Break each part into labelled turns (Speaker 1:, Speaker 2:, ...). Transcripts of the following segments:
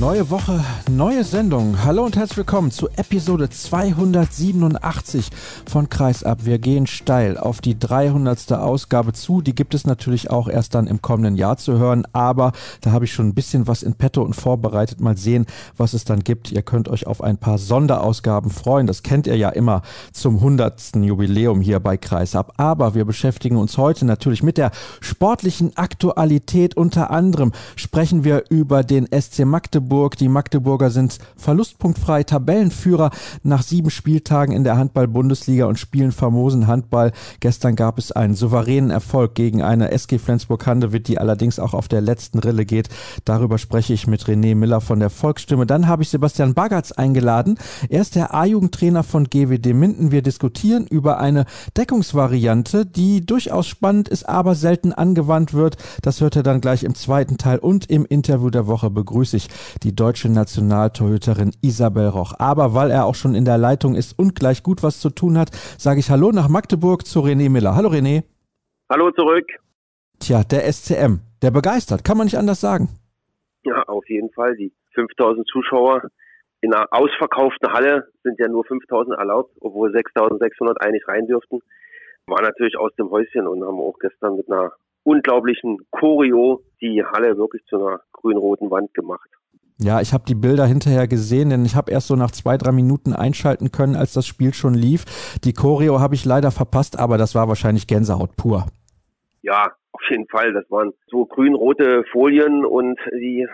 Speaker 1: Neue Woche, neue Sendung. Hallo und herzlich willkommen zu Episode 287 von Kreisab. Wir gehen steil auf die 300. Ausgabe zu. Die gibt es natürlich auch erst dann im kommenden Jahr zu hören, aber da habe ich schon ein bisschen was in petto und vorbereitet. Mal sehen, was es dann gibt. Ihr könnt euch auf ein paar Sonderausgaben freuen. Das kennt ihr ja immer zum 100. Jubiläum hier bei Kreisab. Aber wir beschäftigen uns heute natürlich mit der sportlichen Aktualität. Unter anderem sprechen wir über den SC Magdeburg Magdeburg. Die Magdeburger sind verlustpunktfrei Tabellenführer nach sieben Spieltagen in der Handball-Bundesliga und spielen famosen Handball. Gestern gab es einen souveränen Erfolg gegen eine SG Flensburg-Handewitt, die allerdings auch auf der letzten Rille geht. Darüber spreche ich mit René Miller von der Volksstimme. Dann habe ich Sebastian Bagatz eingeladen. Er ist der A-Jugendtrainer von GWD Minden. Wir diskutieren über eine Deckungsvariante, die durchaus spannend ist, aber selten angewandt wird. Das hört er dann gleich im zweiten Teil und im Interview der Woche begrüße ich die deutsche Nationaltorhüterin Isabel Roch. Aber weil er auch schon in der Leitung ist und gleich gut was zu tun hat, sage ich Hallo nach Magdeburg zu René Miller. Hallo René.
Speaker 2: Hallo zurück.
Speaker 1: Tja, der SCM, der begeistert, kann man nicht anders sagen.
Speaker 2: Ja, auf jeden Fall. Die 5000 Zuschauer in einer ausverkauften Halle sind ja nur 5000 erlaubt, obwohl 6600 eigentlich rein dürften. War natürlich aus dem Häuschen und haben auch gestern mit einer unglaublichen Choreo die Halle wirklich zu einer grün-roten Wand gemacht.
Speaker 1: Ja, ich habe die Bilder hinterher gesehen, denn ich habe erst so nach zwei, drei Minuten einschalten können, als das Spiel schon lief. Die Choreo habe ich leider verpasst, aber das war wahrscheinlich Gänsehaut pur.
Speaker 2: Ja, auf jeden Fall. Das waren so grün-rote Folien und die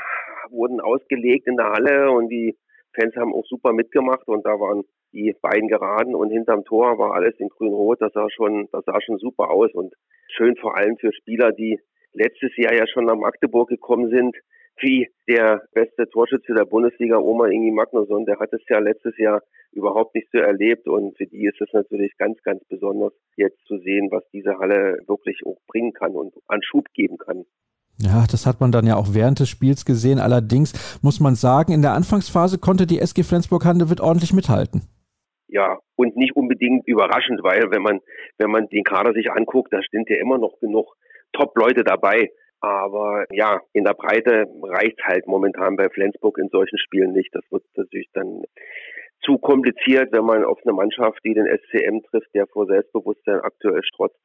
Speaker 2: wurden ausgelegt in der Halle und die Fans haben auch super mitgemacht und da waren die beiden Geraden und hinterm Tor war alles in grün-rot. Das sah schon, das sah schon super aus und schön vor allem für Spieler, die letztes Jahr ja schon nach Magdeburg gekommen sind, wie der beste Torschütze der Bundesliga, Oma Ingi Magnusson, der hat es ja letztes Jahr überhaupt nicht so erlebt und für die ist es natürlich ganz, ganz besonders, jetzt zu sehen, was diese Halle wirklich auch bringen kann und an Schub geben kann.
Speaker 1: Ja, das hat man dann ja auch während des Spiels gesehen. Allerdings muss man sagen, in der Anfangsphase konnte die SG Flensburg-Handewitt ordentlich mithalten.
Speaker 2: Ja, und nicht unbedingt überraschend, weil wenn man, wenn man den Kader sich anguckt, da sind ja immer noch genug Top-Leute dabei. Aber ja, in der Breite reicht halt momentan bei Flensburg in solchen Spielen nicht. Das wird natürlich dann zu kompliziert, wenn man auf eine Mannschaft, die den SCM trifft, der vor Selbstbewusstsein aktuell strotzt.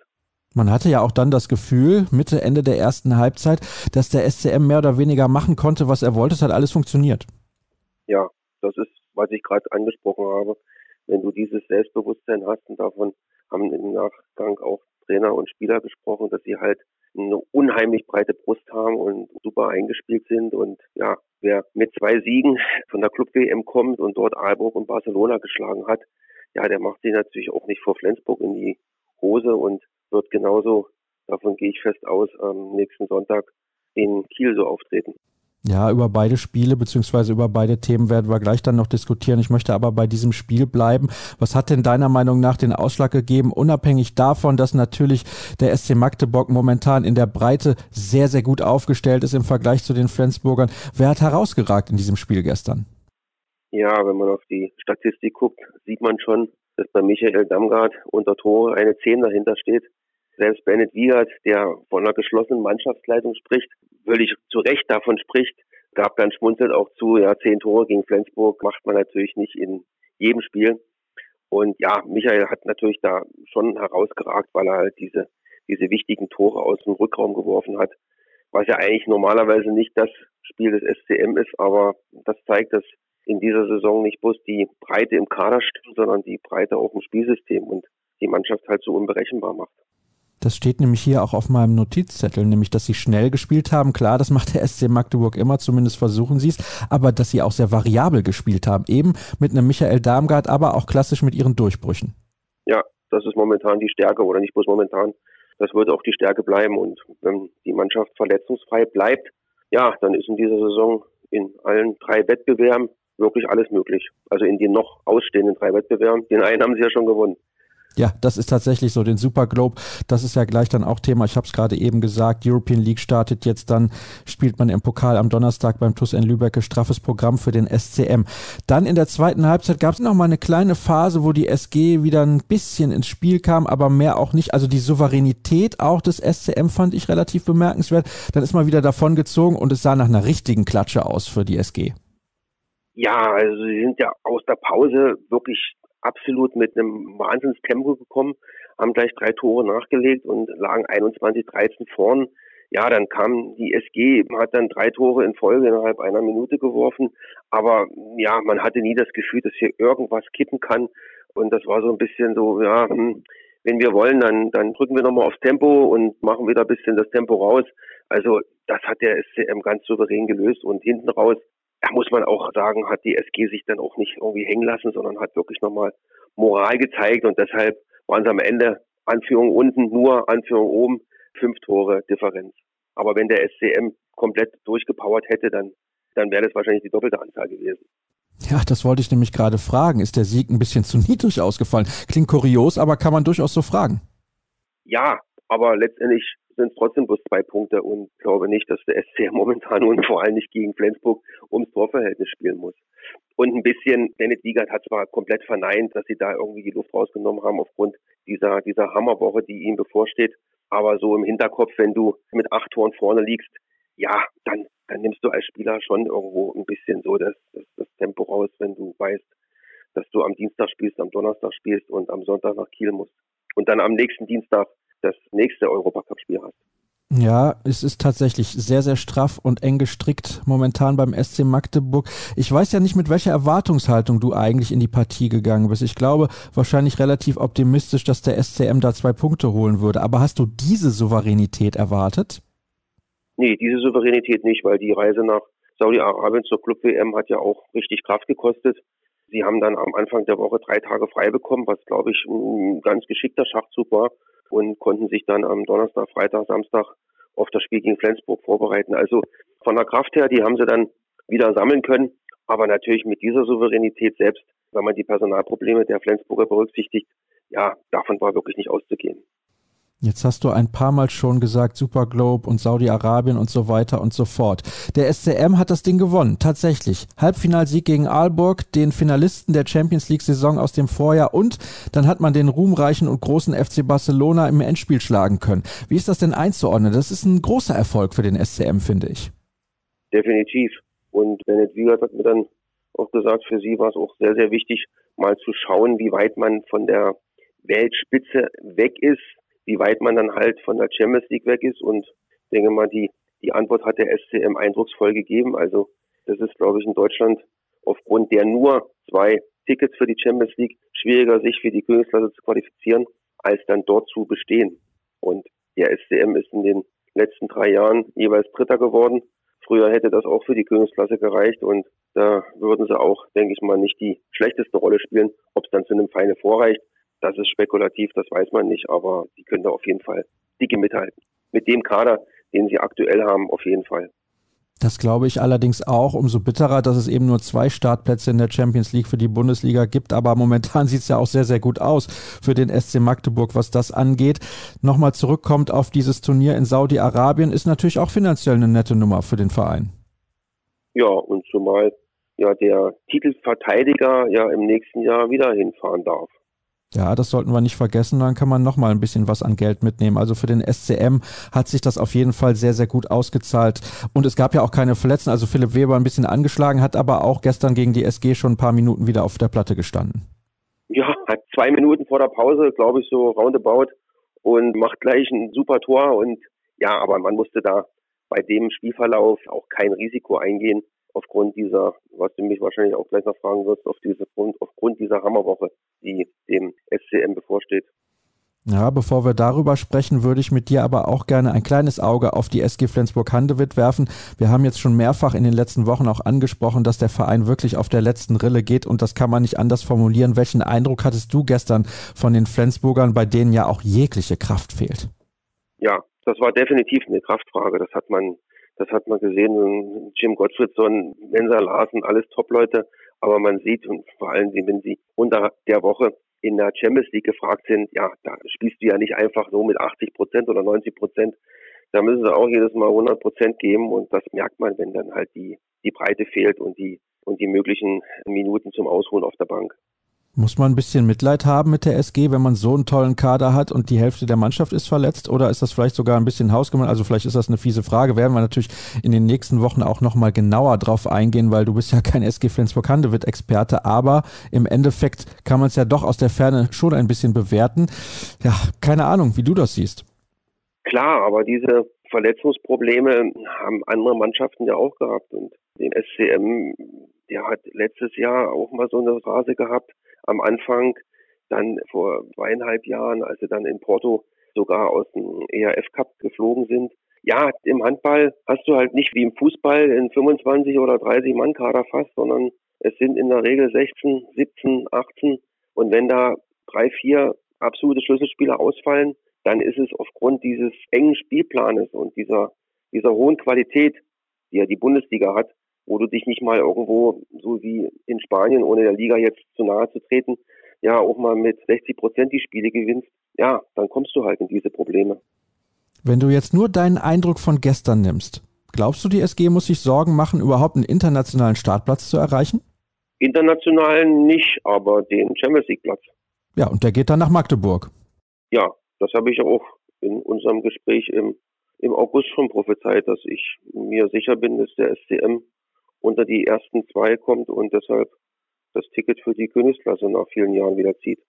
Speaker 1: Man hatte ja auch dann das Gefühl, Mitte, Ende der ersten Halbzeit, dass der SCM mehr oder weniger machen konnte, was er wollte. Es hat alles funktioniert.
Speaker 2: Ja, das ist, was ich gerade angesprochen habe. Wenn du dieses Selbstbewusstsein hast und davon haben im Nachgang auch Trainer und Spieler gesprochen, dass sie halt eine unheimlich breite Brust haben und super eingespielt sind. Und ja, wer mit zwei Siegen von der Club-WM kommt und dort Aalborg und Barcelona geschlagen hat, ja, der macht sich natürlich auch nicht vor Flensburg in die Hose und wird genauso, davon gehe ich fest aus, am nächsten Sonntag in Kiel so auftreten.
Speaker 1: Ja, über beide Spiele beziehungsweise über beide Themen werden wir gleich dann noch diskutieren. Ich möchte aber bei diesem Spiel bleiben. Was hat denn deiner Meinung nach den Ausschlag gegeben, unabhängig davon, dass natürlich der SC Magdeburg momentan in der Breite sehr, sehr gut aufgestellt ist im Vergleich zu den Flensburgern? Wer hat herausgeragt in diesem Spiel gestern?
Speaker 2: Ja, wenn man auf die Statistik guckt, sieht man schon, dass bei Michael Damgard unter Tore eine 10 dahinter steht. Selbst Bennett Wiegert, der von einer geschlossenen Mannschaftsleitung spricht, völlig zu Recht davon spricht, gab dann schmunzelt auch zu, ja, zehn Tore gegen Flensburg macht man natürlich nicht in jedem Spiel. Und ja, Michael hat natürlich da schon herausgeragt, weil er halt diese, diese wichtigen Tore aus dem Rückraum geworfen hat, was ja eigentlich normalerweise nicht das Spiel des SCM ist, aber das zeigt, dass in dieser Saison nicht bloß die Breite im Kader stimmt, sondern die Breite auch im Spielsystem und die Mannschaft halt so unberechenbar macht.
Speaker 1: Das steht nämlich hier auch auf meinem Notizzettel, nämlich, dass sie schnell gespielt haben. Klar, das macht der SC Magdeburg immer, zumindest versuchen sie es, aber dass sie auch sehr variabel gespielt haben. Eben mit einem Michael Darmgard, aber auch klassisch mit ihren Durchbrüchen.
Speaker 2: Ja, das ist momentan die Stärke oder nicht bloß momentan. Das wird auch die Stärke bleiben. Und wenn die Mannschaft verletzungsfrei bleibt, ja, dann ist in dieser Saison in allen drei Wettbewerben wirklich alles möglich. Also in den noch ausstehenden drei Wettbewerben. Den einen haben sie ja schon gewonnen.
Speaker 1: Ja, das ist tatsächlich so. Den Super Globe, das ist ja gleich dann auch Thema. Ich habe es gerade eben gesagt. European League startet jetzt dann, spielt man im Pokal am Donnerstag beim TuS in Lübeck. Straffes Programm für den SCM. Dann in der zweiten Halbzeit gab es noch mal eine kleine Phase, wo die SG wieder ein bisschen ins Spiel kam, aber mehr auch nicht. Also die Souveränität auch des SCM fand ich relativ bemerkenswert. Dann ist man wieder davon gezogen und es sah nach einer richtigen Klatsche aus für die SG.
Speaker 2: Ja, also sie sind ja aus der Pause wirklich absolut mit einem Wahnsinnstempo gekommen, haben gleich drei Tore nachgelegt und lagen 21, 13 vorn. Ja, dann kam die SG, hat dann drei Tore in Folge innerhalb einer Minute geworfen. Aber ja, man hatte nie das Gefühl, dass hier irgendwas kippen kann. Und das war so ein bisschen so, ja, hm, wenn wir wollen, dann, dann drücken wir nochmal aufs Tempo und machen wieder ein bisschen das Tempo raus. Also das hat der SCM ganz souverän gelöst und hinten raus da muss man auch sagen, hat die SG sich dann auch nicht irgendwie hängen lassen, sondern hat wirklich nochmal Moral gezeigt und deshalb waren es am Ende Anführung unten, nur Anführung oben, fünf Tore Differenz. Aber wenn der SCM komplett durchgepowert hätte, dann, dann wäre das wahrscheinlich die doppelte Anzahl gewesen.
Speaker 1: Ja, das wollte ich nämlich gerade fragen. Ist der Sieg ein bisschen zu niedrig ausgefallen? Klingt kurios, aber kann man durchaus so fragen.
Speaker 2: Ja, aber letztendlich sind es trotzdem bloß zwei Punkte und glaube nicht, dass der SC momentan und vor allem nicht gegen Flensburg ums Torverhältnis spielen muss. Und ein bisschen, Bennett Wiegert hat zwar komplett verneint, dass sie da irgendwie die Luft rausgenommen haben aufgrund dieser, dieser Hammerwoche, die ihnen bevorsteht. Aber so im Hinterkopf, wenn du mit acht Toren vorne liegst, ja, dann, dann nimmst du als Spieler schon irgendwo ein bisschen so das, das, das Tempo raus, wenn du weißt, dass du am Dienstag spielst, am Donnerstag spielst und am Sonntag nach Kiel musst. Und dann am nächsten Dienstag das nächste Europacup-Spiel hast.
Speaker 1: Ja, es ist tatsächlich sehr, sehr straff und eng gestrickt momentan beim SC Magdeburg. Ich weiß ja nicht, mit welcher Erwartungshaltung du eigentlich in die Partie gegangen bist. Ich glaube wahrscheinlich relativ optimistisch, dass der SCM da zwei Punkte holen würde. Aber hast du diese Souveränität erwartet?
Speaker 2: Nee, diese Souveränität nicht, weil die Reise nach Saudi-Arabien zur Club-WM hat ja auch richtig Kraft gekostet. Sie haben dann am Anfang der Woche drei Tage frei bekommen, was, glaube ich, ein ganz geschickter Schachzug war und konnten sich dann am Donnerstag, Freitag, Samstag auf das Spiel gegen Flensburg vorbereiten. Also von der Kraft her, die haben sie dann wieder sammeln können. Aber natürlich mit dieser Souveränität selbst, wenn man die Personalprobleme der Flensburger berücksichtigt, ja, davon war wirklich nicht auszugehen.
Speaker 1: Jetzt hast du ein paar Mal schon gesagt, Super Globe und Saudi-Arabien und so weiter und so fort. Der SCM hat das Ding gewonnen, tatsächlich. Halbfinalsieg gegen Aalborg, den Finalisten der Champions League-Saison aus dem Vorjahr und dann hat man den ruhmreichen und großen FC Barcelona im Endspiel schlagen können. Wie ist das denn einzuordnen? Das ist ein großer Erfolg für den SCM, finde ich.
Speaker 2: Definitiv. Und Bennett Wiegert hat mir dann auch gesagt, für sie war es auch sehr, sehr wichtig, mal zu schauen, wie weit man von der Weltspitze weg ist wie weit man dann halt von der Champions League weg ist. Und denke mal, die, die Antwort hat der SCM eindrucksvoll gegeben. Also das ist, glaube ich, in Deutschland aufgrund der nur zwei Tickets für die Champions League schwieriger, sich für die Königsklasse zu qualifizieren, als dann dort zu bestehen. Und der SCM ist in den letzten drei Jahren jeweils Dritter geworden. Früher hätte das auch für die Königsklasse gereicht und da würden sie auch, denke ich mal, nicht die schlechteste Rolle spielen. Ob es dann zu einem Feine vorreicht, das ist spekulativ, das weiß man nicht, aber sie können da auf jeden Fall dicke mithalten. Mit dem Kader, den sie aktuell haben, auf jeden Fall.
Speaker 1: Das glaube ich allerdings auch. Umso bitterer, dass es eben nur zwei Startplätze in der Champions League für die Bundesliga gibt. Aber momentan sieht es ja auch sehr, sehr gut aus für den SC Magdeburg, was das angeht. Nochmal zurückkommt auf dieses Turnier in Saudi-Arabien, ist natürlich auch finanziell eine nette Nummer für den Verein.
Speaker 2: Ja, und zumal ja der Titelverteidiger ja im nächsten Jahr wieder hinfahren darf.
Speaker 1: Ja, das sollten wir nicht vergessen. Dann kann man noch mal ein bisschen was an Geld mitnehmen. Also für den SCM hat sich das auf jeden Fall sehr, sehr gut ausgezahlt. Und es gab ja auch keine Verletzten. Also Philipp Weber ein bisschen angeschlagen, hat aber auch gestern gegen die SG schon ein paar Minuten wieder auf der Platte gestanden.
Speaker 2: Ja, hat zwei Minuten vor der Pause, glaube ich, so roundabout und macht gleich ein super Tor. Und ja, aber man musste da bei dem Spielverlauf auch kein Risiko eingehen aufgrund dieser, was du mich wahrscheinlich auch gleich noch fragen wirst, auf diese Grund, aufgrund dieser Hammerwoche, die dem SCM bevorsteht.
Speaker 1: Ja, bevor wir darüber sprechen, würde ich mit dir aber auch gerne ein kleines Auge auf die SG Flensburg-Handewitt werfen. Wir haben jetzt schon mehrfach in den letzten Wochen auch angesprochen, dass der Verein wirklich auf der letzten Rille geht und das kann man nicht anders formulieren. Welchen Eindruck hattest du gestern von den Flensburgern, bei denen ja auch jegliche Kraft fehlt?
Speaker 2: Ja, das war definitiv eine Kraftfrage. Das hat man das hat man gesehen. Jim Gottfriedson, Mensa Larsen, alles Top-Leute. Aber man sieht, und vor allem, wenn sie unter der Woche in der Champions League gefragt sind, ja, da spielst du ja nicht einfach so mit 80 Prozent oder 90 Prozent. Da müssen sie auch jedes Mal 100 Prozent geben und das merkt man, wenn dann halt die, die Breite fehlt und die, und die möglichen Minuten zum Ausruhen auf der Bank.
Speaker 1: Muss man ein bisschen Mitleid haben mit der SG, wenn man so einen tollen Kader hat und die Hälfte der Mannschaft ist verletzt? Oder ist das vielleicht sogar ein bisschen hausgemacht? Also vielleicht ist das eine fiese Frage. Werden wir natürlich in den nächsten Wochen auch nochmal genauer drauf eingehen, weil du bist ja kein SG Flensburg-Handewitt-Experte. Aber im Endeffekt kann man es ja doch aus der Ferne schon ein bisschen bewerten. Ja, keine Ahnung, wie du das siehst.
Speaker 2: Klar, aber diese Verletzungsprobleme haben andere Mannschaften ja auch gehabt. Und den SCM, der hat letztes Jahr auch mal so eine Phase gehabt am Anfang, dann vor zweieinhalb Jahren, als sie dann in Porto sogar aus dem ERF Cup geflogen sind. Ja, im Handball hast du halt nicht wie im Fußball in 25 oder 30 Mann Kader fast, sondern es sind in der Regel 16, 17, 18 und wenn da drei, vier absolute Schlüsselspieler ausfallen, dann ist es aufgrund dieses engen Spielplanes und dieser dieser hohen Qualität, die ja die Bundesliga hat, wo du dich nicht mal irgendwo, so wie in Spanien, ohne der Liga jetzt zu nahe zu treten, ja auch mal mit 60 Prozent die Spiele gewinnst, ja, dann kommst du halt in diese Probleme.
Speaker 1: Wenn du jetzt nur deinen Eindruck von gestern nimmst, glaubst du, die SG muss sich Sorgen machen, überhaupt einen internationalen Startplatz zu erreichen?
Speaker 2: Internationalen nicht, aber den Champions League Platz.
Speaker 1: Ja, und der geht dann nach Magdeburg.
Speaker 2: Ja, das habe ich auch in unserem Gespräch im, im August schon prophezeit, dass ich mir sicher bin, dass der SCM unter die ersten zwei kommt und deshalb das Ticket für die Königsklasse nach vielen Jahren wieder zieht.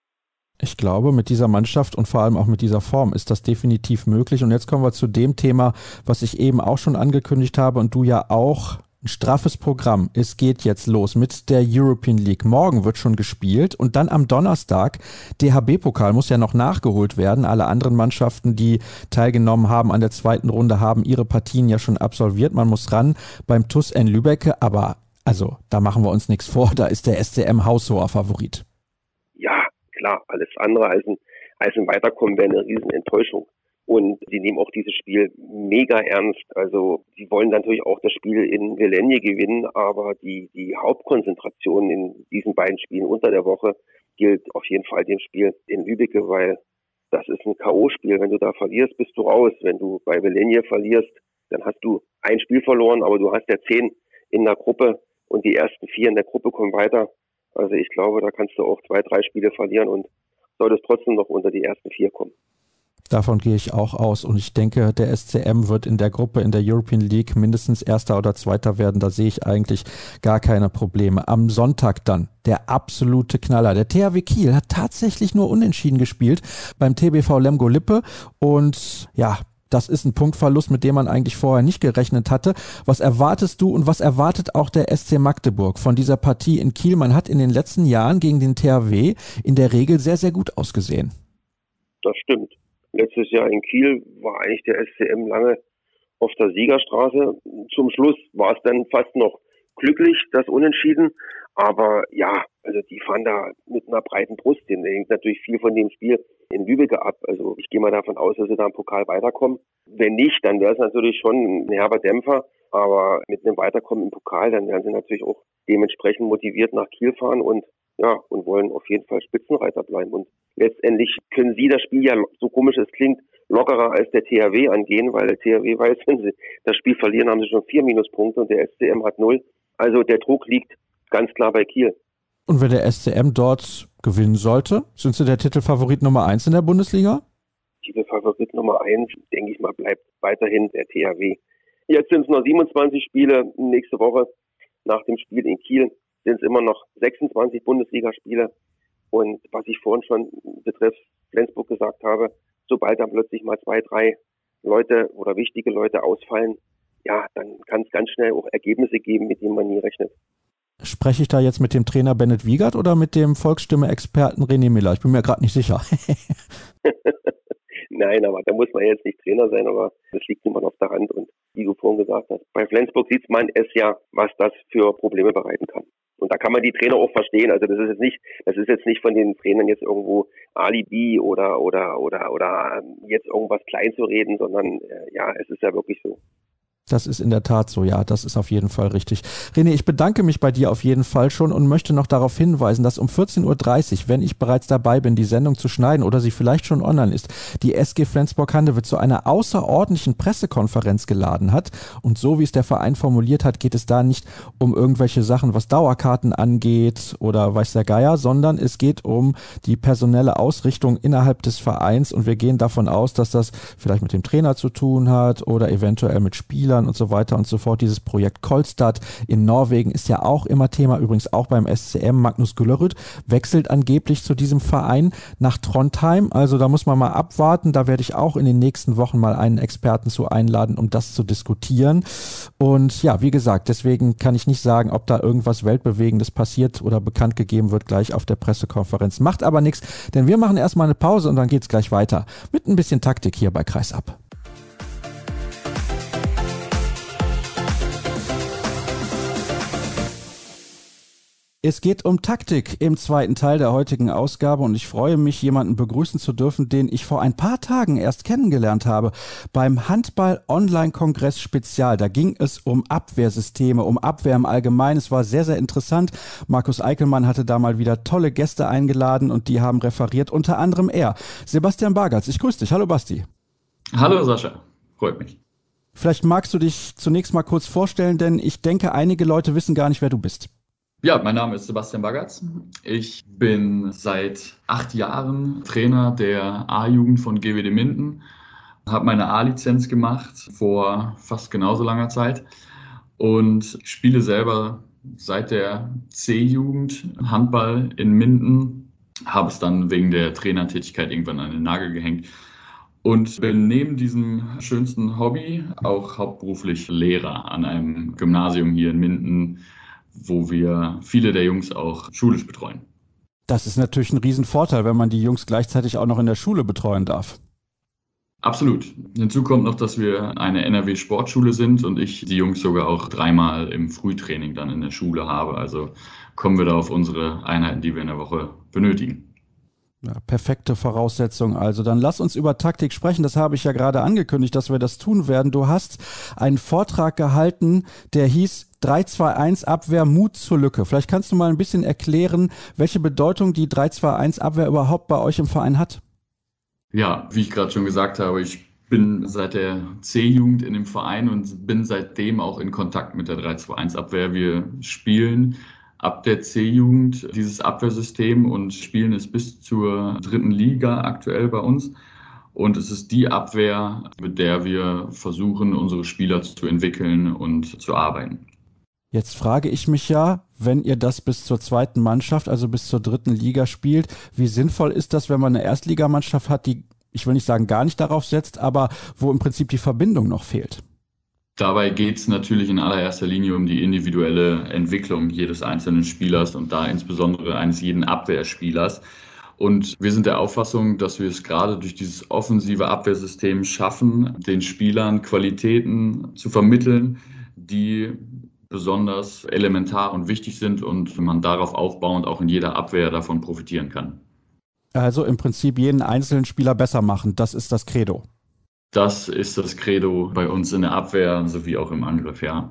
Speaker 1: Ich glaube, mit dieser Mannschaft und vor allem auch mit dieser Form ist das definitiv möglich. Und jetzt kommen wir zu dem Thema, was ich eben auch schon angekündigt habe und du ja auch ein straffes Programm. Es geht jetzt los mit der European League. Morgen wird schon gespielt und dann am Donnerstag DHB-Pokal muss ja noch nachgeholt werden. Alle anderen Mannschaften, die teilgenommen haben an der zweiten Runde, haben ihre Partien ja schon absolviert. Man muss ran beim TUS N Lübecke, aber also da machen wir uns nichts vor. Da ist der SCM haushoher Favorit.
Speaker 2: Ja, klar. Alles andere als ein, als ein Weiterkommen wäre eine Riesenenttäuschung. Und sie nehmen auch dieses Spiel mega ernst. Also sie wollen natürlich auch das Spiel in Velenje gewinnen, aber die, die Hauptkonzentration in diesen beiden Spielen unter der Woche gilt auf jeden Fall dem Spiel in Lübecke, weil das ist ein K.O.-Spiel. Wenn du da verlierst, bist du raus. Wenn du bei Velenje verlierst, dann hast du ein Spiel verloren, aber du hast ja zehn in der Gruppe und die ersten vier in der Gruppe kommen weiter. Also ich glaube, da kannst du auch zwei, drei Spiele verlieren und solltest trotzdem noch unter die ersten vier kommen.
Speaker 1: Davon gehe ich auch aus und ich denke, der SCM wird in der Gruppe in der European League mindestens Erster oder Zweiter werden. Da sehe ich eigentlich gar keine Probleme. Am Sonntag dann der absolute Knaller. Der THW Kiel hat tatsächlich nur unentschieden gespielt beim TBV Lemgo Lippe und ja, das ist ein Punktverlust, mit dem man eigentlich vorher nicht gerechnet hatte. Was erwartest du und was erwartet auch der SC Magdeburg von dieser Partie in Kiel? Man hat in den letzten Jahren gegen den THW in der Regel sehr, sehr gut ausgesehen.
Speaker 2: Das stimmt letztes Jahr in Kiel war eigentlich der SCM lange auf der Siegerstraße. Zum Schluss war es dann fast noch glücklich, das Unentschieden. Aber ja, also die fahren da mit einer breiten Brust hin. Da hängt natürlich viel von dem Spiel in Lübeck ab. Also ich gehe mal davon aus, dass sie da im Pokal weiterkommen. Wenn nicht, dann wäre es natürlich schon ein herber Dämpfer. Aber mit einem Weiterkommen im Pokal, dann werden sie natürlich auch dementsprechend motiviert nach Kiel fahren und ja, und wollen auf jeden Fall Spitzenreiter bleiben. Und letztendlich können sie das Spiel ja, so komisch es klingt, lockerer als der THW angehen, weil der THW weiß, wenn sie das Spiel verlieren, haben sie schon vier Minuspunkte und der SCM hat null. Also der Druck liegt ganz klar bei Kiel.
Speaker 1: Und wenn der SCM dort gewinnen sollte, sind sie der Titelfavorit Nummer eins in der Bundesliga?
Speaker 2: Titelfavorit Nummer eins, denke ich mal, bleibt weiterhin der THW. Jetzt sind es noch 27 Spiele nächste Woche nach dem Spiel in Kiel sind es immer noch 26 Bundesligaspiele. Und was ich vorhin schon betrifft Flensburg gesagt habe, sobald dann plötzlich mal zwei, drei Leute oder wichtige Leute ausfallen, ja, dann kann es ganz schnell auch Ergebnisse geben, mit denen man nie rechnet.
Speaker 1: Spreche ich da jetzt mit dem Trainer Bennett Wiegert oder mit dem Volksstimme-Experten René Miller? Ich bin mir gerade nicht sicher.
Speaker 2: Nein, aber da muss man jetzt nicht Trainer sein, aber das liegt immer auf der Hand. Und wie du vorhin gesagt hast, bei Flensburg sieht man es ja, was das für Probleme bereiten kann. Und da kann man die Trainer auch verstehen. Also das ist jetzt nicht, das ist jetzt nicht von den Trainern jetzt irgendwo Alibi oder oder oder oder jetzt irgendwas klein zu reden, sondern äh, ja, es ist ja wirklich so.
Speaker 1: Das ist in der Tat so, ja, das ist auf jeden Fall richtig. René, ich bedanke mich bei dir auf jeden Fall schon und möchte noch darauf hinweisen, dass um 14.30 Uhr, wenn ich bereits dabei bin, die Sendung zu schneiden oder sie vielleicht schon online ist, die SG Flensburg-Handewitt zu einer außerordentlichen Pressekonferenz geladen hat. Und so wie es der Verein formuliert hat, geht es da nicht um irgendwelche Sachen, was Dauerkarten angeht oder weiß der Geier, sondern es geht um die personelle Ausrichtung innerhalb des Vereins und wir gehen davon aus, dass das vielleicht mit dem Trainer zu tun hat oder eventuell mit Spielern Spielern und so weiter und so fort. Dieses Projekt Kolstad in Norwegen ist ja auch immer Thema, übrigens auch beim SCM. Magnus Güllerud wechselt angeblich zu diesem Verein nach Trondheim. Also da muss man mal abwarten. Da werde ich auch in den nächsten Wochen mal einen Experten zu einladen, um das zu diskutieren. Und ja, wie gesagt, deswegen kann ich nicht sagen, ob da irgendwas Weltbewegendes passiert oder bekannt gegeben wird gleich auf der Pressekonferenz. Macht aber nichts, denn wir machen erstmal eine Pause und dann geht es gleich weiter mit ein bisschen Taktik hier bei Kreisab. Es geht um Taktik im zweiten Teil der heutigen Ausgabe und ich freue mich, jemanden begrüßen zu dürfen, den ich vor ein paar Tagen erst kennengelernt habe beim Handball Online Kongress Spezial. Da ging es um Abwehrsysteme, um Abwehr im Allgemeinen. Es war sehr, sehr interessant. Markus Eickelmann hatte da mal wieder tolle Gäste eingeladen und die haben referiert, unter anderem er. Sebastian Bargatz, ich grüße dich. Hallo Basti.
Speaker 3: Hallo Sascha, freut mich.
Speaker 1: Vielleicht magst du dich zunächst mal kurz vorstellen, denn ich denke, einige Leute wissen gar nicht, wer du bist.
Speaker 3: Ja, mein Name ist Sebastian Bagatz. Ich bin seit acht Jahren Trainer der A-Jugend von GWD Minden, habe meine A-Lizenz gemacht vor fast genauso langer Zeit und spiele selber seit der C-Jugend Handball in Minden, habe es dann wegen der Trainertätigkeit irgendwann an den Nagel gehängt und bin neben diesem schönsten Hobby auch hauptberuflich Lehrer an einem Gymnasium hier in Minden wo wir viele der Jungs auch schulisch betreuen.
Speaker 1: Das ist natürlich ein Riesenvorteil, wenn man die Jungs gleichzeitig auch noch in der Schule betreuen darf.
Speaker 3: Absolut. Hinzu kommt noch, dass wir eine NRW-Sportschule sind und ich die Jungs sogar auch dreimal im Frühtraining dann in der Schule habe. Also kommen wir da auf unsere Einheiten, die wir in der Woche benötigen.
Speaker 1: Ja, perfekte Voraussetzung. Also dann lass uns über Taktik sprechen. Das habe ich ja gerade angekündigt, dass wir das tun werden. Du hast einen Vortrag gehalten, der hieß 3-2-1 Abwehr Mut zur Lücke. Vielleicht kannst du mal ein bisschen erklären, welche Bedeutung die 3-2-1 Abwehr überhaupt bei euch im Verein hat.
Speaker 3: Ja, wie ich gerade schon gesagt habe, ich bin seit der C-Jugend in dem Verein und bin seitdem auch in Kontakt mit der 3-2-1 Abwehr. Wir spielen ab der C-Jugend dieses Abwehrsystem und spielen es bis zur dritten Liga aktuell bei uns. Und es ist die Abwehr, mit der wir versuchen, unsere Spieler zu entwickeln und zu arbeiten.
Speaker 1: Jetzt frage ich mich ja, wenn ihr das bis zur zweiten Mannschaft, also bis zur dritten Liga spielt, wie sinnvoll ist das, wenn man eine Erstligamannschaft hat, die, ich will nicht sagen, gar nicht darauf setzt, aber wo im Prinzip die Verbindung noch fehlt?
Speaker 3: Dabei geht es natürlich in allererster Linie um die individuelle Entwicklung jedes einzelnen Spielers und da insbesondere eines jeden Abwehrspielers. Und wir sind der Auffassung, dass wir es gerade durch dieses offensive Abwehrsystem schaffen, den Spielern Qualitäten zu vermitteln, die besonders elementar und wichtig sind und man darauf aufbauend auch in jeder Abwehr davon profitieren kann.
Speaker 1: Also im Prinzip jeden einzelnen Spieler besser machen, das ist das Credo.
Speaker 3: Das ist das Credo bei uns in der Abwehr sowie auch im Angriff, ja.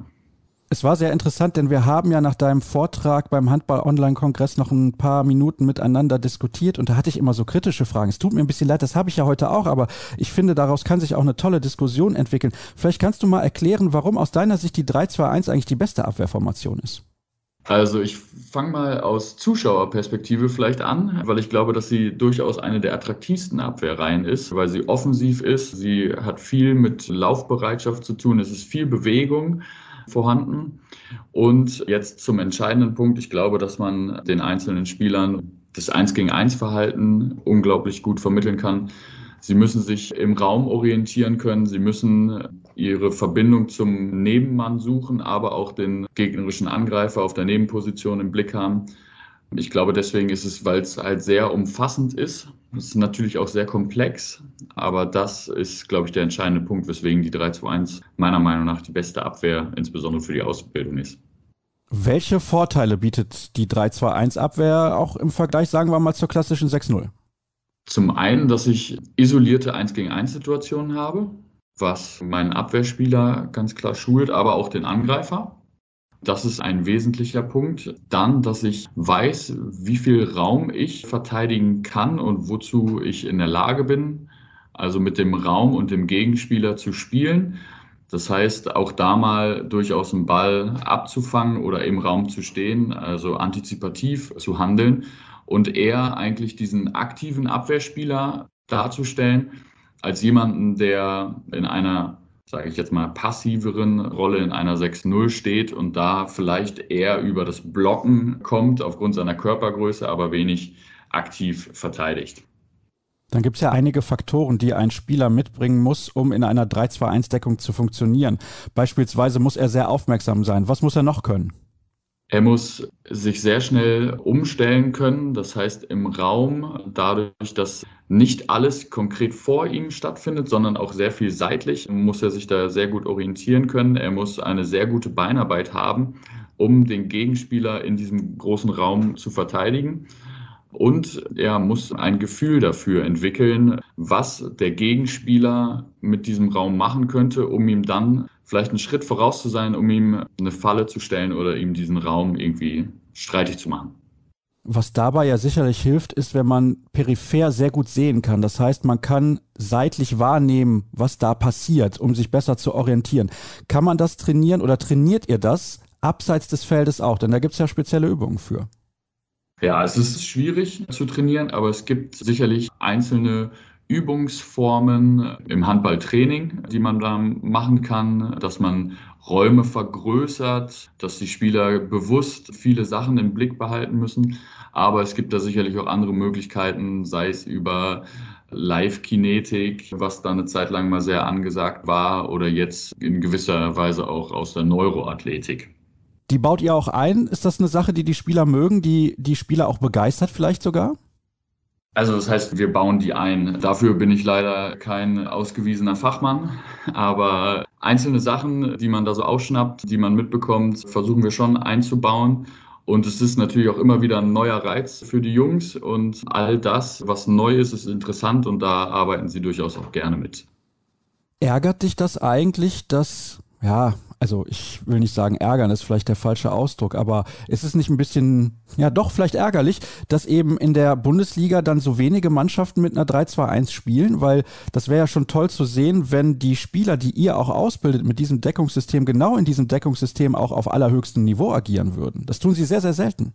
Speaker 1: Es war sehr interessant, denn wir haben ja nach deinem Vortrag beim Handball-Online-Kongress noch ein paar Minuten miteinander diskutiert und da hatte ich immer so kritische Fragen. Es tut mir ein bisschen leid, das habe ich ja heute auch, aber ich finde, daraus kann sich auch eine tolle Diskussion entwickeln. Vielleicht kannst du mal erklären, warum aus deiner Sicht die 3-2-1 eigentlich die beste Abwehrformation ist.
Speaker 3: Also ich fange mal aus Zuschauerperspektive vielleicht an, weil ich glaube, dass sie durchaus eine der attraktivsten Abwehrreihen ist, weil sie offensiv ist. Sie hat viel mit Laufbereitschaft zu tun. Es ist viel Bewegung vorhanden. Und jetzt zum entscheidenden Punkt. Ich glaube, dass man den einzelnen Spielern das Eins gegen eins Verhalten unglaublich gut vermitteln kann. Sie müssen sich im Raum orientieren können. Sie müssen ihre Verbindung zum Nebenmann suchen, aber auch den gegnerischen Angreifer auf der Nebenposition im Blick haben. Ich glaube, deswegen ist es, weil es halt sehr umfassend ist. Es ist natürlich auch sehr komplex, aber das ist, glaube ich, der entscheidende Punkt, weswegen die 3-2-1 meiner Meinung nach die beste Abwehr, insbesondere für die Ausbildung ist.
Speaker 1: Welche Vorteile bietet die 3-2-1-Abwehr auch im Vergleich, sagen wir mal, zur klassischen 6-0?
Speaker 3: Zum einen, dass ich isolierte 1 gegen 1 Situationen habe. was meinen Abwehrspieler ganz klar schult, aber auch den Angreifer. Das ist ein wesentlicher Punkt. Dann, dass ich weiß, wie viel Raum ich verteidigen kann und wozu ich in der Lage bin. Also mit dem Raum und dem Gegenspieler zu spielen. Das heißt, auch da mal durchaus einen Ball abzufangen oder im Raum zu stehen, also antizipativ zu handeln und eher eigentlich diesen aktiven Abwehrspieler darzustellen, als jemanden, der in einer, sage ich jetzt mal, passiveren Rolle in einer 6-0 steht und da vielleicht eher über das Blocken kommt aufgrund seiner Körpergröße, aber wenig aktiv verteidigt.
Speaker 1: Dann gibt es ja einige Faktoren, die ein Spieler mitbringen muss, um in einer 3-2-1-Deckung zu funktionieren. Beispielsweise muss er sehr aufmerksam sein. Was muss er noch können?
Speaker 3: Er muss sich sehr schnell umstellen können, das heißt im Raum, dadurch, dass nicht alles konkret vor ihm stattfindet, sondern auch sehr viel seitlich, muss er sich da sehr gut orientieren können. Er muss eine sehr gute Beinarbeit haben, um den Gegenspieler in diesem großen Raum zu verteidigen. Und er muss ein Gefühl dafür entwickeln, was der Gegenspieler mit diesem Raum machen könnte, um ihm dann vielleicht einen Schritt voraus zu sein, um ihm eine Falle zu stellen oder ihm diesen Raum irgendwie streitig zu machen.
Speaker 1: Was dabei ja sicherlich hilft, ist, wenn man peripher sehr gut sehen kann. Das heißt, man kann seitlich wahrnehmen, was da passiert, um sich besser zu orientieren. Kann man das trainieren oder trainiert ihr das abseits des Feldes auch? Denn da gibt es ja spezielle Übungen für.
Speaker 3: Ja, es ist schwierig zu trainieren, aber es gibt sicherlich einzelne Übungsformen im Handballtraining, die man da machen kann, dass man Räume vergrößert, dass die Spieler bewusst viele Sachen im Blick behalten müssen. Aber es gibt da sicherlich auch andere Möglichkeiten, sei es über Live-Kinetik, was da eine Zeit lang mal sehr angesagt war, oder jetzt in gewisser Weise auch aus der Neuroathletik.
Speaker 1: Die baut ihr auch ein? Ist das eine Sache, die die Spieler mögen, die die Spieler auch begeistert vielleicht sogar?
Speaker 3: Also das heißt, wir bauen die ein. Dafür bin ich leider kein ausgewiesener Fachmann, aber einzelne Sachen, die man da so ausschnappt, die man mitbekommt, versuchen wir schon einzubauen. Und es ist natürlich auch immer wieder ein neuer Reiz für die Jungs und all das, was neu ist, ist interessant und da arbeiten sie durchaus auch gerne mit.
Speaker 1: Ärgert dich das eigentlich, dass ja, also ich will nicht sagen ärgern, ist vielleicht der falsche Ausdruck, aber ist es nicht ein bisschen, ja doch vielleicht ärgerlich, dass eben in der Bundesliga dann so wenige Mannschaften mit einer 3-2-1 spielen, weil das wäre ja schon toll zu sehen, wenn die Spieler, die ihr auch ausbildet mit diesem Deckungssystem, genau in diesem Deckungssystem auch auf allerhöchstem Niveau agieren würden. Das tun sie sehr, sehr selten.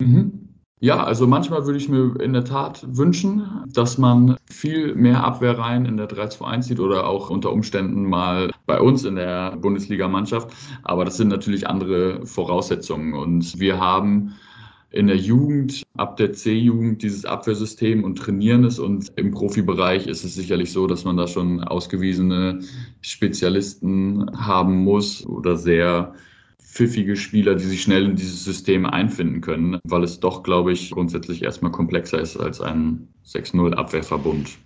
Speaker 3: Mhm. Ja, also manchmal würde ich mir in der Tat wünschen, dass man viel mehr Abwehrreihen in der 3-2-1 sieht oder auch unter Umständen mal bei uns in der Bundesligamannschaft. Aber das sind natürlich andere Voraussetzungen. Und wir haben in der Jugend, ab der C-Jugend, dieses Abwehrsystem und trainieren es. Und im Profibereich ist es sicherlich so, dass man da schon ausgewiesene Spezialisten haben muss oder sehr pfiffige Spieler, die sich schnell in dieses System einfinden können, weil es doch, glaube ich, grundsätzlich erstmal komplexer ist als ein 6-0 Abwehrverbund.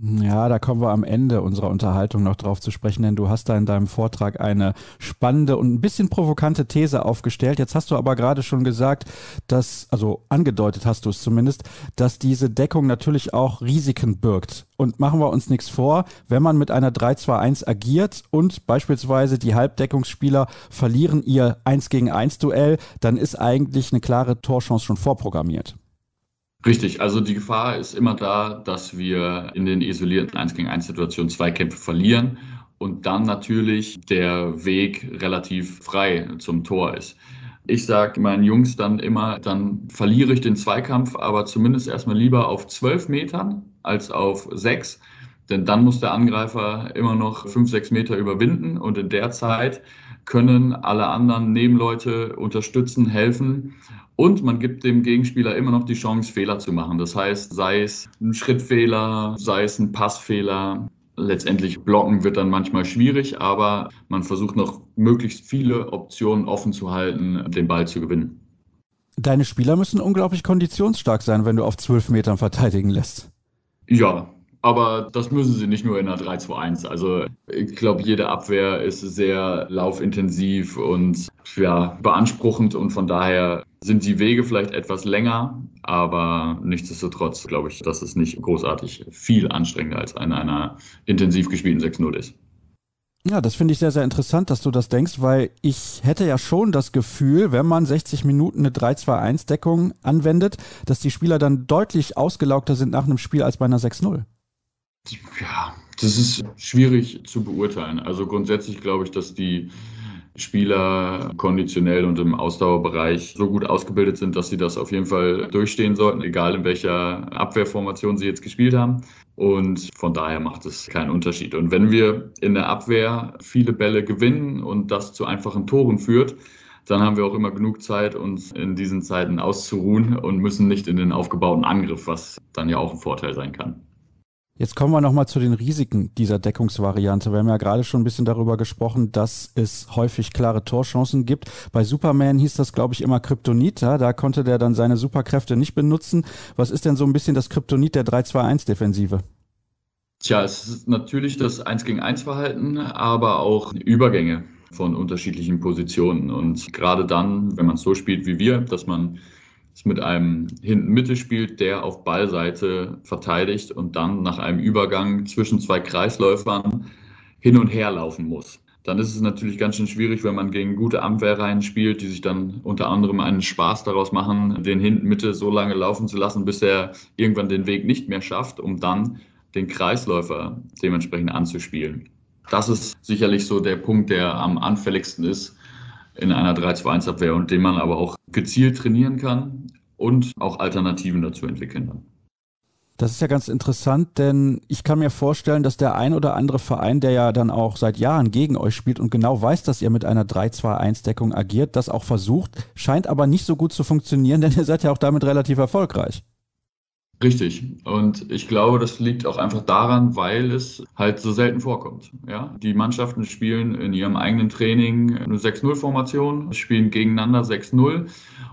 Speaker 1: Ja, da kommen wir am Ende unserer Unterhaltung noch drauf zu sprechen, denn du hast da in deinem Vortrag eine spannende und ein bisschen provokante These aufgestellt. Jetzt hast du aber gerade schon gesagt, dass, also angedeutet hast du es zumindest, dass diese Deckung natürlich auch Risiken birgt. Und machen wir uns nichts vor, wenn man mit einer 3-2-1 agiert und beispielsweise die Halbdeckungsspieler verlieren ihr 1 gegen 1 Duell, dann ist eigentlich eine klare Torchance schon vorprogrammiert.
Speaker 3: Richtig, also die Gefahr ist immer da, dass wir in den isolierten 1 gegen 1 Situationen zwei Kämpfe verlieren und dann natürlich der Weg relativ frei zum Tor ist. Ich sage meinen Jungs dann immer, dann verliere ich den Zweikampf, aber zumindest erstmal lieber auf zwölf Metern als auf sechs. Denn dann muss der Angreifer immer noch fünf, sechs Meter überwinden und in der Zeit können alle anderen Nebenleute unterstützen, helfen und man gibt dem Gegenspieler immer noch die Chance, Fehler zu machen. Das heißt, sei es ein Schrittfehler, sei es ein Passfehler. Letztendlich blocken wird dann manchmal schwierig, aber man versucht noch möglichst viele Optionen offen zu halten, den Ball zu gewinnen.
Speaker 1: Deine Spieler müssen unglaublich konditionsstark sein, wenn du auf zwölf Metern verteidigen lässt.
Speaker 3: Ja, Aber das müssen sie nicht nur in einer 3-2-1. Also ich glaube, jede Abwehr ist sehr laufintensiv und ja, beanspruchend und von daher sind die Wege vielleicht etwas länger, aber nichtsdestotrotz glaube ich, dass es nicht großartig viel anstrengender als in einer intensiv gespielten 6-0 ist.
Speaker 1: Ja, das finde ich sehr, sehr interessant, dass du das denkst, weil ich hätte ja schon das Gefühl, wenn man 60 Minuten eine 3-2-1-Deckung anwendet, dass die Spieler dann deutlich ausgelaugter sind nach einem Spiel als bei einer 6-0.
Speaker 3: Ja, das ist schwierig zu beurteilen. Also grundsätzlich glaube ich, dass die Spieler konditionell und im Ausdauerbereich so gut ausgebildet sind, dass sie das auf jeden Fall durchstehen sollten, egal in welcher Abwehrformation sie jetzt gespielt haben. Und von daher macht es keinen Unterschied. Und wenn wir in der Abwehr viele Bälle gewinnen und das zu einfachen Toren führt, dann haben wir auch immer genug Zeit, uns in diesen Zeiten auszuruhen und müssen nicht in den aufgebauten Angriff, was dann ja auch ein Vorteil sein kann.
Speaker 1: Jetzt kommen wir nochmal zu den Risiken dieser Deckungsvariante. Wir haben ja gerade schon ein bisschen darüber gesprochen, dass es häufig klare Torchancen gibt. Bei Superman hieß das, glaube ich, immer Kryptonita. Da konnte der dann seine Superkräfte nicht benutzen. Was ist denn so ein bisschen das Kryptonit der 3-2-1-Defensive?
Speaker 3: Tja, es ist natürlich das 1 gegen 1 Verhalten, aber auch Übergänge von unterschiedlichen Positionen. Und gerade dann, wenn man so spielt wie wir, dass man mit einem hinten Mitte spielt, der auf Ballseite verteidigt und dann nach einem Übergang zwischen zwei Kreisläufern hin und her laufen muss. Dann ist es natürlich ganz schön schwierig, wenn man gegen gute Abwehrreihen spielt, die sich dann unter anderem einen Spaß daraus machen, den hinten Mitte so lange laufen zu lassen, bis er irgendwann den Weg nicht mehr schafft, um dann den Kreisläufer dementsprechend anzuspielen. Das ist sicherlich so der Punkt, der am anfälligsten ist in einer 3-2-1-Abwehr und den man aber auch gezielt trainieren kann und auch Alternativen dazu entwickeln kann.
Speaker 1: Das ist ja ganz interessant, denn ich kann mir vorstellen, dass der ein oder andere Verein, der ja dann auch seit Jahren gegen euch spielt und genau weiß, dass ihr mit einer 3-2-1-Deckung agiert, das auch versucht, scheint aber nicht so gut zu funktionieren, denn ihr seid ja auch damit relativ erfolgreich.
Speaker 3: Richtig. Und ich glaube, das liegt auch einfach daran, weil es halt so selten vorkommt. Ja, die Mannschaften spielen in ihrem eigenen Training eine 6-0-Formation, spielen gegeneinander 6-0.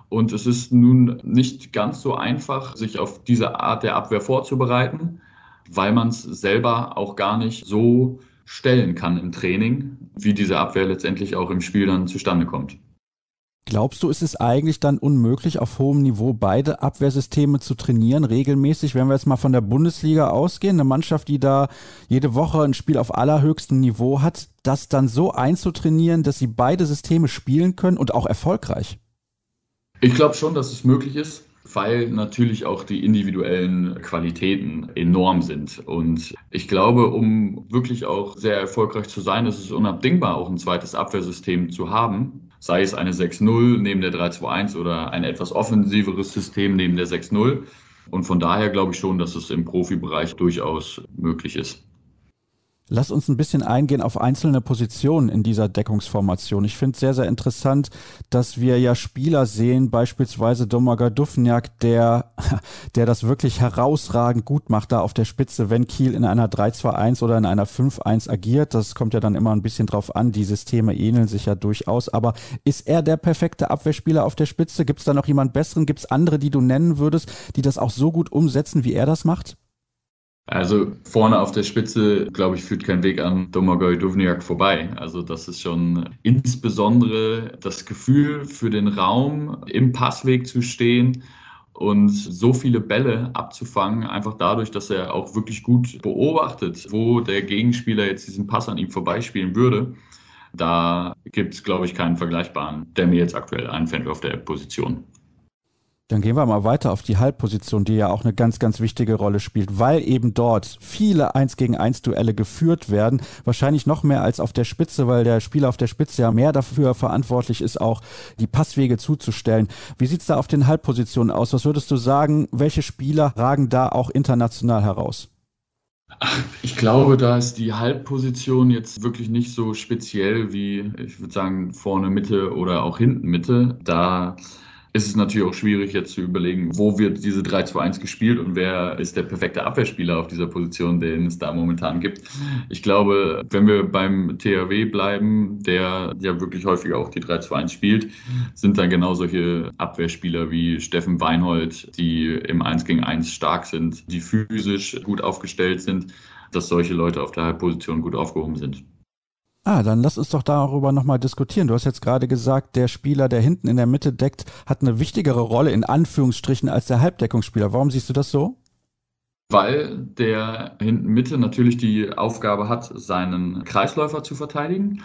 Speaker 3: Und es ist nun nicht ganz so einfach, sich auf diese Art der Abwehr vorzubereiten, weil man es selber auch gar nicht so stellen kann im Training, wie diese Abwehr letztendlich auch im Spiel dann zustande kommt.
Speaker 1: Glaubst du, ist es eigentlich dann unmöglich, auf hohem Niveau beide Abwehrsysteme zu trainieren, regelmäßig, wenn wir jetzt mal von der Bundesliga ausgehen, eine Mannschaft, die da jede Woche ein Spiel auf allerhöchstem Niveau hat, das dann so einzutrainieren, dass sie beide Systeme spielen können und auch erfolgreich?
Speaker 3: Ich glaube schon, dass es möglich ist, weil natürlich auch die individuellen Qualitäten enorm sind. Und ich glaube, um wirklich auch sehr erfolgreich zu sein, ist es unabdingbar, auch ein zweites Abwehrsystem zu haben sei es eine 6-0 neben der 3-2-1 oder ein etwas offensiveres System neben der 6-0. Und von daher glaube ich schon, dass es im Profibereich durchaus möglich ist.
Speaker 1: Lass uns ein bisschen eingehen auf einzelne Positionen in dieser Deckungsformation. Ich finde es sehr, sehr interessant, dass wir ja Spieler sehen, beispielsweise Domaga Dufniak, der, der das wirklich herausragend gut macht da auf der Spitze, wenn Kiel in einer 3-2-1 oder in einer 5-1 agiert. Das kommt ja dann immer ein bisschen drauf an. Die Systeme ähneln sich ja durchaus. Aber ist er der perfekte Abwehrspieler auf der Spitze? Gibt es da noch jemand besseren? Gibt es andere, die du nennen würdest, die das auch so gut umsetzen, wie er das macht?
Speaker 3: Also vorne auf der Spitze, glaube ich, führt kein Weg an Domagoj Duvniak vorbei. Also das ist schon insbesondere das Gefühl für den Raum im Passweg zu stehen und so viele Bälle abzufangen, einfach dadurch, dass er auch wirklich gut beobachtet, wo der Gegenspieler jetzt diesen Pass an ihm vorbeispielen würde. Da gibt es, glaube ich, keinen Vergleichbaren, der mir jetzt aktuell einfällt auf der Position.
Speaker 1: Dann gehen wir mal weiter auf die Halbposition, die ja auch eine ganz, ganz wichtige Rolle spielt, weil eben dort viele 1 gegen 1 Duelle geführt werden. Wahrscheinlich noch mehr als auf der Spitze, weil der Spieler auf der Spitze ja mehr dafür verantwortlich ist, auch die Passwege zuzustellen. Wie sieht's da auf den Halbpositionen aus? Was würdest du sagen, welche Spieler ragen da auch international heraus?
Speaker 3: Ich glaube, da ist die Halbposition jetzt wirklich nicht so speziell wie, ich würde sagen, vorne Mitte oder auch hinten Mitte. Da ist es natürlich auch schwierig jetzt zu überlegen, wo wird diese 3-2-1 gespielt und wer ist der perfekte Abwehrspieler auf dieser Position, den es da momentan gibt. Ich glaube, wenn wir beim THW bleiben, der ja wirklich häufig auch die 3-2-1 spielt, sind dann genau solche Abwehrspieler wie Steffen Weinhold, die im 1 gegen 1 stark sind, die physisch gut aufgestellt sind, dass solche Leute auf der Halbposition gut aufgehoben sind.
Speaker 1: Ah, dann lass uns doch darüber nochmal diskutieren. Du hast jetzt gerade gesagt, der Spieler, der hinten in der Mitte deckt, hat eine wichtigere Rolle in Anführungsstrichen als der Halbdeckungsspieler. Warum siehst du das so?
Speaker 3: Weil der hinten Mitte natürlich die Aufgabe hat, seinen Kreisläufer zu verteidigen,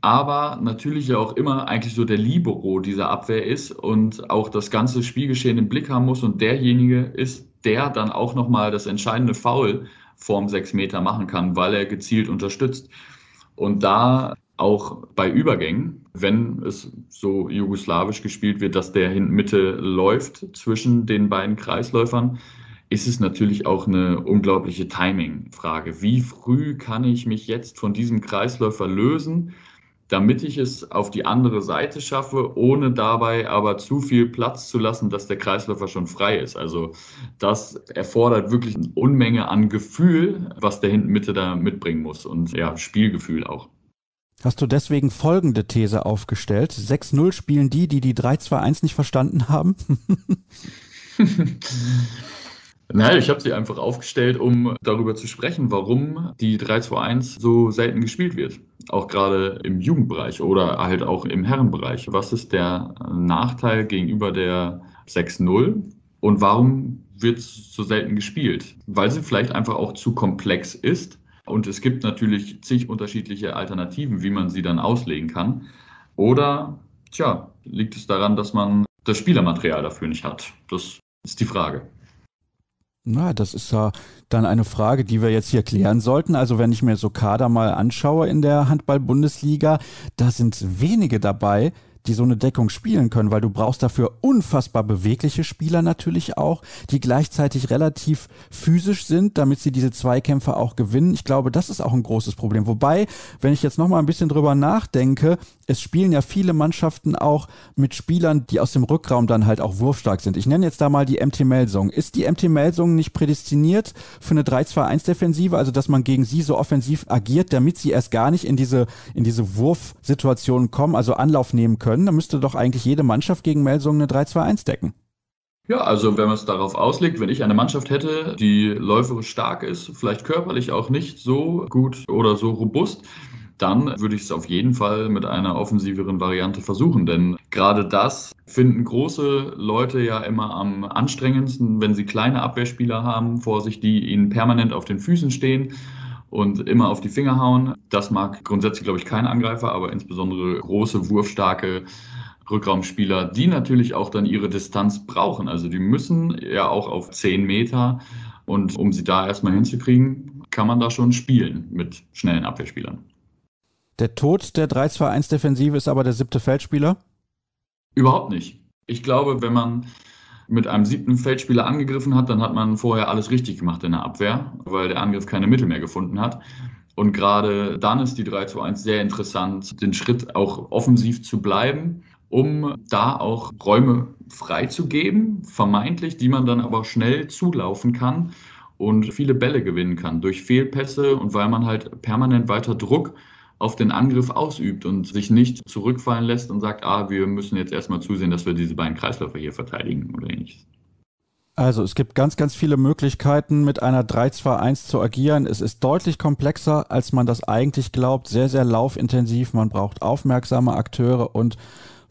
Speaker 3: aber natürlich ja auch immer eigentlich so der Libero dieser Abwehr ist und auch das ganze Spielgeschehen im Blick haben muss und derjenige ist, der dann auch nochmal das entscheidende Foul vorm 6 Meter machen kann, weil er gezielt unterstützt. Und da auch bei Übergängen, wenn es so jugoslawisch gespielt wird, dass der hinten Mitte läuft zwischen den beiden Kreisläufern, ist es natürlich auch eine unglaubliche Timing-Frage. Wie früh kann ich mich jetzt von diesem Kreisläufer lösen, damit ich es auf die andere Seite schaffe, ohne dabei aber zu viel Platz zu lassen, dass der Kreisläufer schon frei ist. Also das erfordert wirklich eine Unmenge an Gefühl, was der hinten Mitte da mitbringen muss und ja, Spielgefühl auch.
Speaker 1: Hast du deswegen folgende These aufgestellt? 6-0 spielen die, die die 3-2-1 nicht verstanden haben?
Speaker 3: Nein, ich habe sie einfach aufgestellt, um darüber zu sprechen, warum die 3-2-1 so selten gespielt wird. Auch gerade im Jugendbereich oder halt auch im Herrenbereich. Was ist der Nachteil gegenüber der 6-0 und warum wird es so selten gespielt? Weil sie vielleicht einfach auch zu komplex ist und es gibt natürlich zig unterschiedliche Alternativen, wie man sie dann auslegen kann. Oder, tja, liegt es daran, dass man das Spielermaterial dafür nicht hat? Das ist die Frage.
Speaker 1: Na, das ist ja dann eine Frage, die wir jetzt hier klären sollten. Also wenn ich mir so Kader mal anschaue in der Handball-Bundesliga, da sind wenige dabei, die so eine Deckung spielen können, weil du brauchst dafür unfassbar bewegliche Spieler natürlich auch, die gleichzeitig relativ physisch sind, damit sie diese Zweikämpfe auch gewinnen. Ich glaube, das ist auch ein großes Problem. Wobei, wenn ich jetzt noch mal ein bisschen drüber nachdenke, es spielen ja viele Mannschaften auch mit Spielern, die aus dem Rückraum dann halt auch wurfstark sind. Ich nenne jetzt da mal die MT Melsung. Ist die MT Melsung nicht prädestiniert für eine 3-2-1-Defensive, also dass man gegen sie so offensiv agiert, damit sie erst gar nicht in diese, in diese Wurfsituationen kommen, also Anlauf nehmen können? Können, dann müsste doch eigentlich jede Mannschaft gegen Melsungen eine 3-2-1 decken.
Speaker 3: Ja, also wenn man es darauf auslegt, wenn ich eine Mannschaft hätte, die läuferisch stark ist, vielleicht körperlich auch nicht so gut oder so robust, dann würde ich es auf jeden Fall mit einer offensiveren Variante versuchen. Denn gerade das finden große Leute ja immer am anstrengendsten, wenn sie kleine Abwehrspieler haben vor sich, die ihnen permanent auf den Füßen stehen und immer auf die Finger hauen. Das mag grundsätzlich, glaube ich, kein Angreifer, aber insbesondere große, wurfstarke Rückraumspieler, die natürlich auch dann ihre Distanz brauchen. Also die müssen ja auch auf 10 Meter und um sie da erstmal hinzukriegen, kann man da schon spielen mit schnellen Abwehrspielern.
Speaker 1: Der Tod der 3-2-1-Defensive ist aber der siebte Feldspieler?
Speaker 3: Überhaupt nicht. Ich glaube, wenn man mit einem siebten Feldspieler angegriffen hat, dann hat man vorher alles richtig gemacht in der Abwehr, weil der Angriff keine Mittel mehr gefunden hat. Und gerade dann ist die 3 zu 1 sehr interessant, den Schritt auch offensiv zu bleiben, um da auch Räume freizugeben, vermeintlich, die man dann aber schnell zulaufen kann und viele Bälle gewinnen kann durch Fehlpässe und weil man halt permanent weiter Druck auf den Angriff ausübt und sich nicht zurückfallen lässt und sagt, ah, wir müssen jetzt erstmal zusehen, dass wir diese beiden Kreisläufer hier verteidigen oder ähnliches.
Speaker 1: Also es gibt ganz, ganz viele Möglichkeiten, mit einer 3-2-1 zu agieren. Es ist deutlich komplexer, als man das eigentlich glaubt. Sehr, sehr laufintensiv. Man braucht aufmerksame Akteure und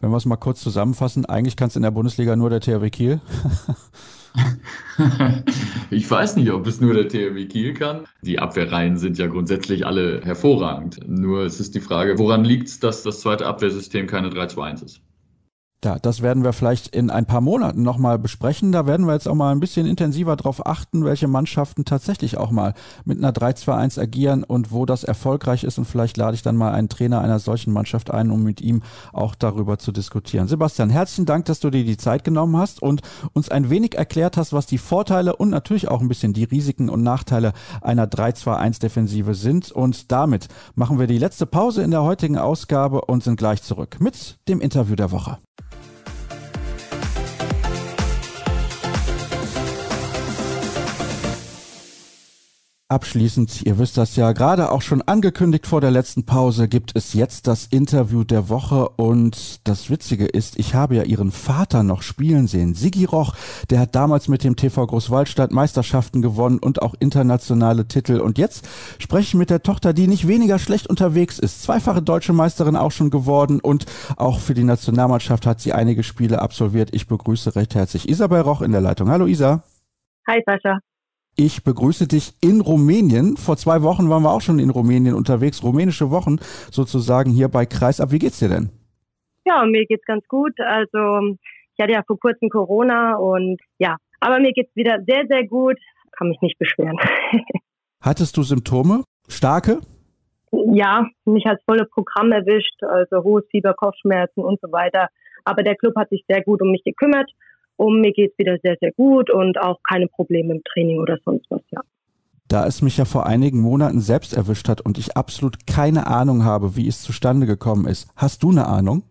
Speaker 1: wenn wir es mal kurz zusammenfassen, eigentlich kann es in der Bundesliga nur der THW Kiel.
Speaker 3: ich weiß nicht, ob es nur der THW Kiel kann. Die Abwehrreihen sind ja grundsätzlich alle hervorragend. Nur es ist die Frage, woran liegt es, dass das zweite Abwehrsystem keine 3-2-1 ist?
Speaker 1: Ja, das werden wir vielleicht in ein paar Monaten nochmal besprechen. Da werden wir jetzt auch mal ein bisschen intensiver darauf achten, welche Mannschaften tatsächlich auch mal mit einer 3-2-1 agieren und wo das erfolgreich ist. Und vielleicht lade ich dann mal einen Trainer einer solchen Mannschaft ein, um mit ihm auch darüber zu diskutieren. Sebastian, herzlichen Dank, dass du dir die Zeit genommen hast und uns ein wenig erklärt hast, was die Vorteile und natürlich auch ein bisschen die Risiken und Nachteile einer 3-2-1-Defensive sind. Und damit machen wir die letzte Pause in der heutigen Ausgabe und sind gleich zurück mit dem Interview der Woche. Abschließend, ihr wisst das ja, gerade auch schon angekündigt vor der letzten Pause, gibt es jetzt das Interview der Woche und das Witzige ist, ich habe ja ihren Vater noch spielen sehen. Sigi Roch, der hat damals mit dem TV Großwaldstadt Meisterschaften gewonnen und auch internationale Titel und jetzt spreche ich mit der Tochter, die nicht weniger schlecht unterwegs ist. Zweifache deutsche Meisterin auch schon geworden und auch für die Nationalmannschaft hat sie einige Spiele absolviert. Ich begrüße recht herzlich Isabel Roch in der Leitung. Hallo Isa.
Speaker 4: Hi Sascha.
Speaker 1: Ich begrüße dich in Rumänien. Vor zwei Wochen waren wir auch schon in Rumänien unterwegs. Rumänische Wochen sozusagen hier bei Kreisab. Wie geht's dir denn?
Speaker 4: Ja, mir geht's ganz gut. Also ich hatte ja vor kurzem Corona und ja, aber mir geht's wieder sehr, sehr gut. Kann mich nicht beschweren.
Speaker 1: Hattest du Symptome? Starke?
Speaker 4: Ja, mich hat volle Programm erwischt, also hohes Fieber, Kopfschmerzen und so weiter. Aber der Club hat sich sehr gut um mich gekümmert und mir geht's wieder sehr, sehr gut und auch keine Probleme im Training oder sonst was, ja.
Speaker 1: Da es mich ja vor einigen Monaten selbst erwischt hat und ich absolut keine Ahnung habe, wie es zustande gekommen ist. Hast du eine Ahnung?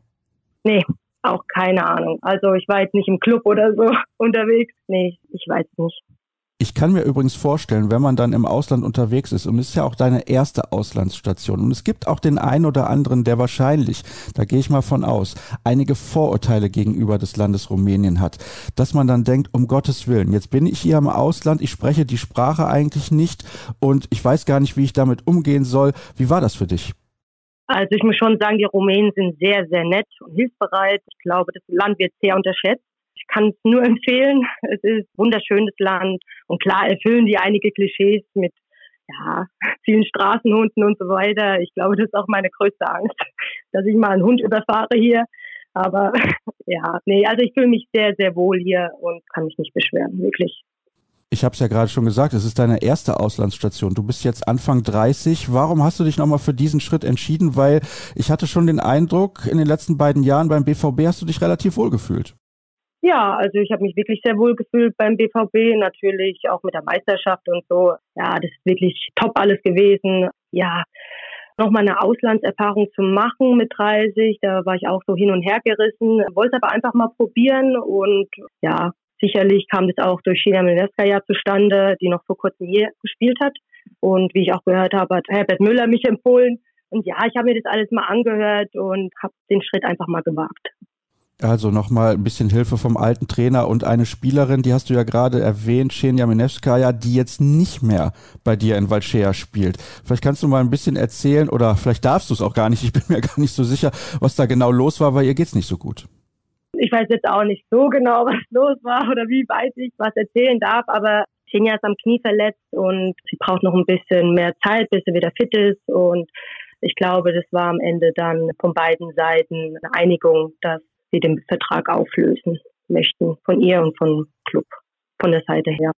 Speaker 4: Nee, auch keine Ahnung. Also ich war jetzt nicht im Club oder so unterwegs. Nee, ich weiß nicht.
Speaker 1: Ich kann mir übrigens vorstellen, wenn man dann im Ausland unterwegs ist, und es ist ja auch deine erste Auslandsstation, und es gibt auch den einen oder anderen, der wahrscheinlich, da gehe ich mal von aus, einige Vorurteile gegenüber des Landes Rumänien hat, dass man dann denkt, um Gottes Willen, jetzt bin ich hier im Ausland, ich spreche die Sprache eigentlich nicht und ich weiß gar nicht, wie ich damit umgehen soll. Wie war das für dich?
Speaker 4: Also ich muss schon sagen, die Rumänen sind sehr, sehr nett und hilfsbereit. Ich glaube, das Land wird sehr unterschätzt kann es nur empfehlen. Es ist ein wunderschönes Land und klar erfüllen die einige Klischees mit ja, vielen Straßenhunden und so weiter. Ich glaube, das ist auch meine größte Angst, dass ich mal einen Hund überfahre hier. Aber ja, nee, also ich fühle mich sehr, sehr wohl hier und kann mich nicht beschweren, wirklich.
Speaker 1: Ich habe es ja gerade schon gesagt, es ist deine erste Auslandsstation. Du bist jetzt Anfang 30. Warum hast du dich nochmal für diesen Schritt entschieden? Weil ich hatte schon den Eindruck, in den letzten beiden Jahren beim BVB hast du dich relativ wohl gefühlt.
Speaker 4: Ja, also ich habe mich wirklich sehr wohl gefühlt beim BVB, natürlich auch mit der Meisterschaft und so. Ja, das ist wirklich top alles gewesen. Ja, nochmal eine Auslandserfahrung zu machen mit 30, da war ich auch so hin und her gerissen, wollte aber einfach mal probieren und ja, sicherlich kam das auch durch China ja zustande, die noch vor kurzem hier gespielt hat. Und wie ich auch gehört habe, hat Herbert Müller mich empfohlen. Und ja, ich habe mir das alles mal angehört und habe den Schritt einfach mal gewagt.
Speaker 1: Also nochmal ein bisschen Hilfe vom alten Trainer und eine Spielerin, die hast du ja gerade erwähnt, Xenia Minevskaya, die jetzt nicht mehr bei dir in Valchea spielt. Vielleicht kannst du mal ein bisschen erzählen oder vielleicht darfst du es auch gar nicht, ich bin mir gar nicht so sicher, was da genau los war, weil ihr geht's nicht so gut.
Speaker 4: Ich weiß jetzt auch nicht so genau, was los war oder wie weit ich was erzählen darf, aber Xenia ist am Knie verletzt und sie braucht noch ein bisschen mehr Zeit, bis sie wieder fit ist und ich glaube, das war am Ende dann von beiden Seiten eine Einigung, dass sie den Vertrag auflösen möchten, von ihr und vom Club, von der Seite her.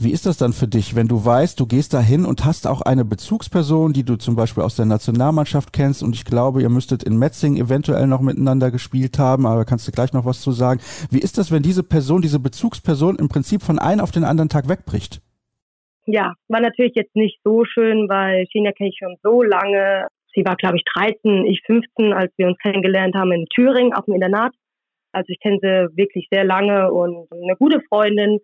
Speaker 1: Wie ist das dann für dich, wenn du weißt, du gehst dahin und hast auch eine Bezugsperson, die du zum Beispiel aus der Nationalmannschaft kennst und ich glaube, ihr müsstet in Metzing eventuell noch miteinander gespielt haben, aber kannst du gleich noch was zu sagen. Wie ist das, wenn diese Person, diese Bezugsperson im Prinzip von einem auf den anderen Tag wegbricht?
Speaker 4: Ja, war natürlich jetzt nicht so schön, weil China kenne ich schon so lange Sie war, glaube ich, 13, ich 15, als wir uns kennengelernt haben in Thüringen auf dem Internat. Also ich kenne sie wirklich sehr lange und eine gute Freundin.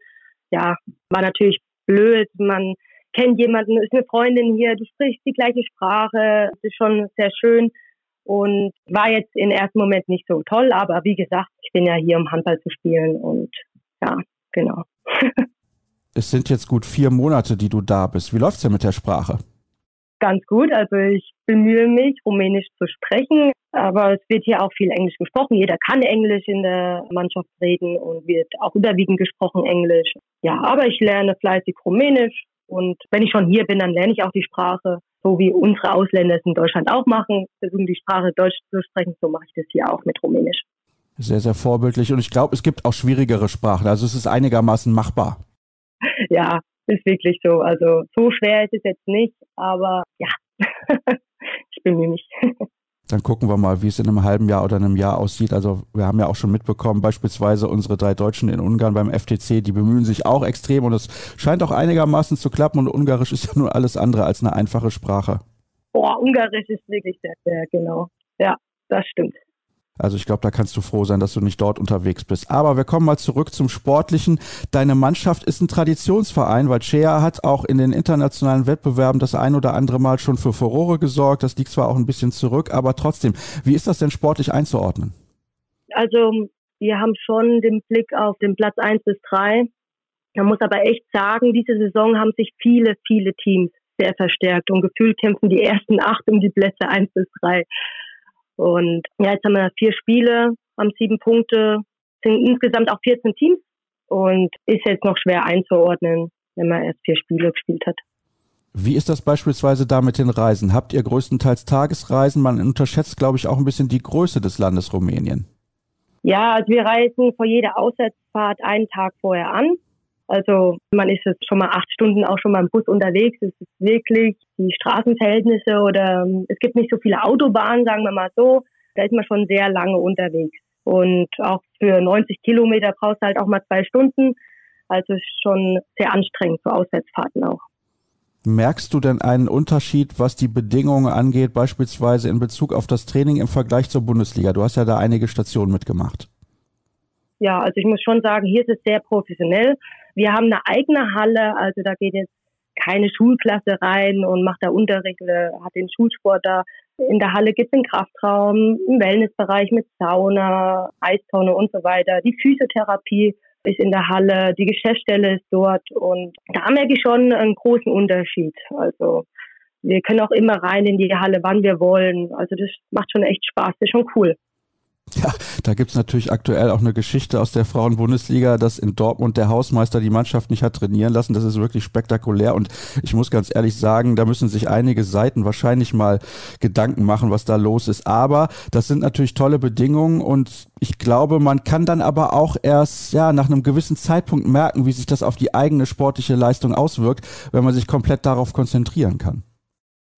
Speaker 4: Ja, war natürlich blöd. Man kennt jemanden, ist eine Freundin hier, du sprichst die gleiche Sprache. Das ist schon sehr schön und war jetzt im ersten Moment nicht so toll. Aber wie gesagt, ich bin ja hier, um Handball zu spielen und ja, genau.
Speaker 1: es sind jetzt gut vier Monate, die du da bist. Wie läuft's denn mit der Sprache?
Speaker 4: Ganz gut. Also ich bemühe mich, Rumänisch zu sprechen. Aber es wird hier auch viel Englisch gesprochen. Jeder kann Englisch in der Mannschaft reden und wird auch überwiegend gesprochen Englisch. Ja, aber ich lerne fleißig Rumänisch. Und wenn ich schon hier bin, dann lerne ich auch die Sprache, so wie unsere Ausländer es in Deutschland auch machen, versuchen die Sprache Deutsch zu sprechen. So mache ich das hier auch mit Rumänisch.
Speaker 1: Sehr, sehr vorbildlich. Und ich glaube, es gibt auch schwierigere Sprachen. Also es ist einigermaßen machbar.
Speaker 4: Ja, ist wirklich so. Also so schwer ist es jetzt nicht, aber ja, ich bemühe mich.
Speaker 1: Dann gucken wir mal, wie es in einem halben Jahr oder einem Jahr aussieht. Also wir haben ja auch schon mitbekommen, beispielsweise unsere drei Deutschen in Ungarn beim FTC, die bemühen sich auch extrem und es scheint auch einigermaßen zu klappen und Ungarisch ist ja nur alles andere als eine einfache Sprache.
Speaker 4: Boah, Ungarisch ist wirklich sehr, sehr genau. Ja, das stimmt.
Speaker 1: Also ich glaube, da kannst du froh sein, dass du nicht dort unterwegs bist. Aber wir kommen mal zurück zum Sportlichen. Deine Mannschaft ist ein Traditionsverein, weil Chea hat auch in den internationalen Wettbewerben das ein oder andere Mal schon für Furore gesorgt. Das liegt zwar auch ein bisschen zurück, aber trotzdem. Wie ist das denn sportlich einzuordnen?
Speaker 4: Also wir haben schon den Blick auf den Platz 1 bis 3. Man muss aber echt sagen, diese Saison haben sich viele, viele Teams sehr verstärkt und gefühlt kämpfen die ersten acht um die Plätze 1 bis 3. Und ja, jetzt haben wir vier Spiele, haben sieben Punkte, sind insgesamt auch 14 Teams und ist jetzt noch schwer einzuordnen, wenn man erst vier Spiele gespielt hat.
Speaker 1: Wie ist das beispielsweise da mit den Reisen? Habt ihr größtenteils Tagesreisen? Man unterschätzt, glaube ich, auch ein bisschen die Größe des Landes Rumänien.
Speaker 4: Ja, also wir reisen vor jeder Auswärtsfahrt einen Tag vorher an also man ist jetzt schon mal acht Stunden auch schon mal im Bus unterwegs. Es ist wirklich die Straßenverhältnisse oder ähm, es gibt nicht so viele Autobahnen, sagen wir mal so. Da ist man schon sehr lange unterwegs. Und auch für 90 Kilometer brauchst du halt auch mal zwei Stunden. Also schon sehr anstrengend für Auswärtsfahrten auch.
Speaker 1: Merkst du denn einen Unterschied, was die Bedingungen angeht, beispielsweise in Bezug auf das Training im Vergleich zur Bundesliga? Du hast ja da einige Stationen mitgemacht.
Speaker 4: Ja, also ich muss schon sagen, hier ist es sehr professionell. Wir haben eine eigene Halle, also da geht jetzt keine Schulklasse rein und macht da Unterricht oder hat den Schulsport da. In der Halle gibt es einen Kraftraum, einen Wellnessbereich mit Sauna, Eistonne und so weiter. Die Physiotherapie ist in der Halle, die Geschäftsstelle ist dort und da merke ich schon einen großen Unterschied. Also wir können auch immer rein in die Halle, wann wir wollen. Also das macht schon echt Spaß, das ist schon cool.
Speaker 1: Ja, da gibt's natürlich aktuell auch eine Geschichte aus der Frauenbundesliga, dass in Dortmund der Hausmeister die Mannschaft nicht hat trainieren lassen. Das ist wirklich spektakulär und ich muss ganz ehrlich sagen, da müssen sich einige Seiten wahrscheinlich mal Gedanken machen, was da los ist. Aber das sind natürlich tolle Bedingungen und ich glaube, man kann dann aber auch erst ja nach einem gewissen Zeitpunkt merken, wie sich das auf die eigene sportliche Leistung auswirkt, wenn man sich komplett darauf konzentrieren kann.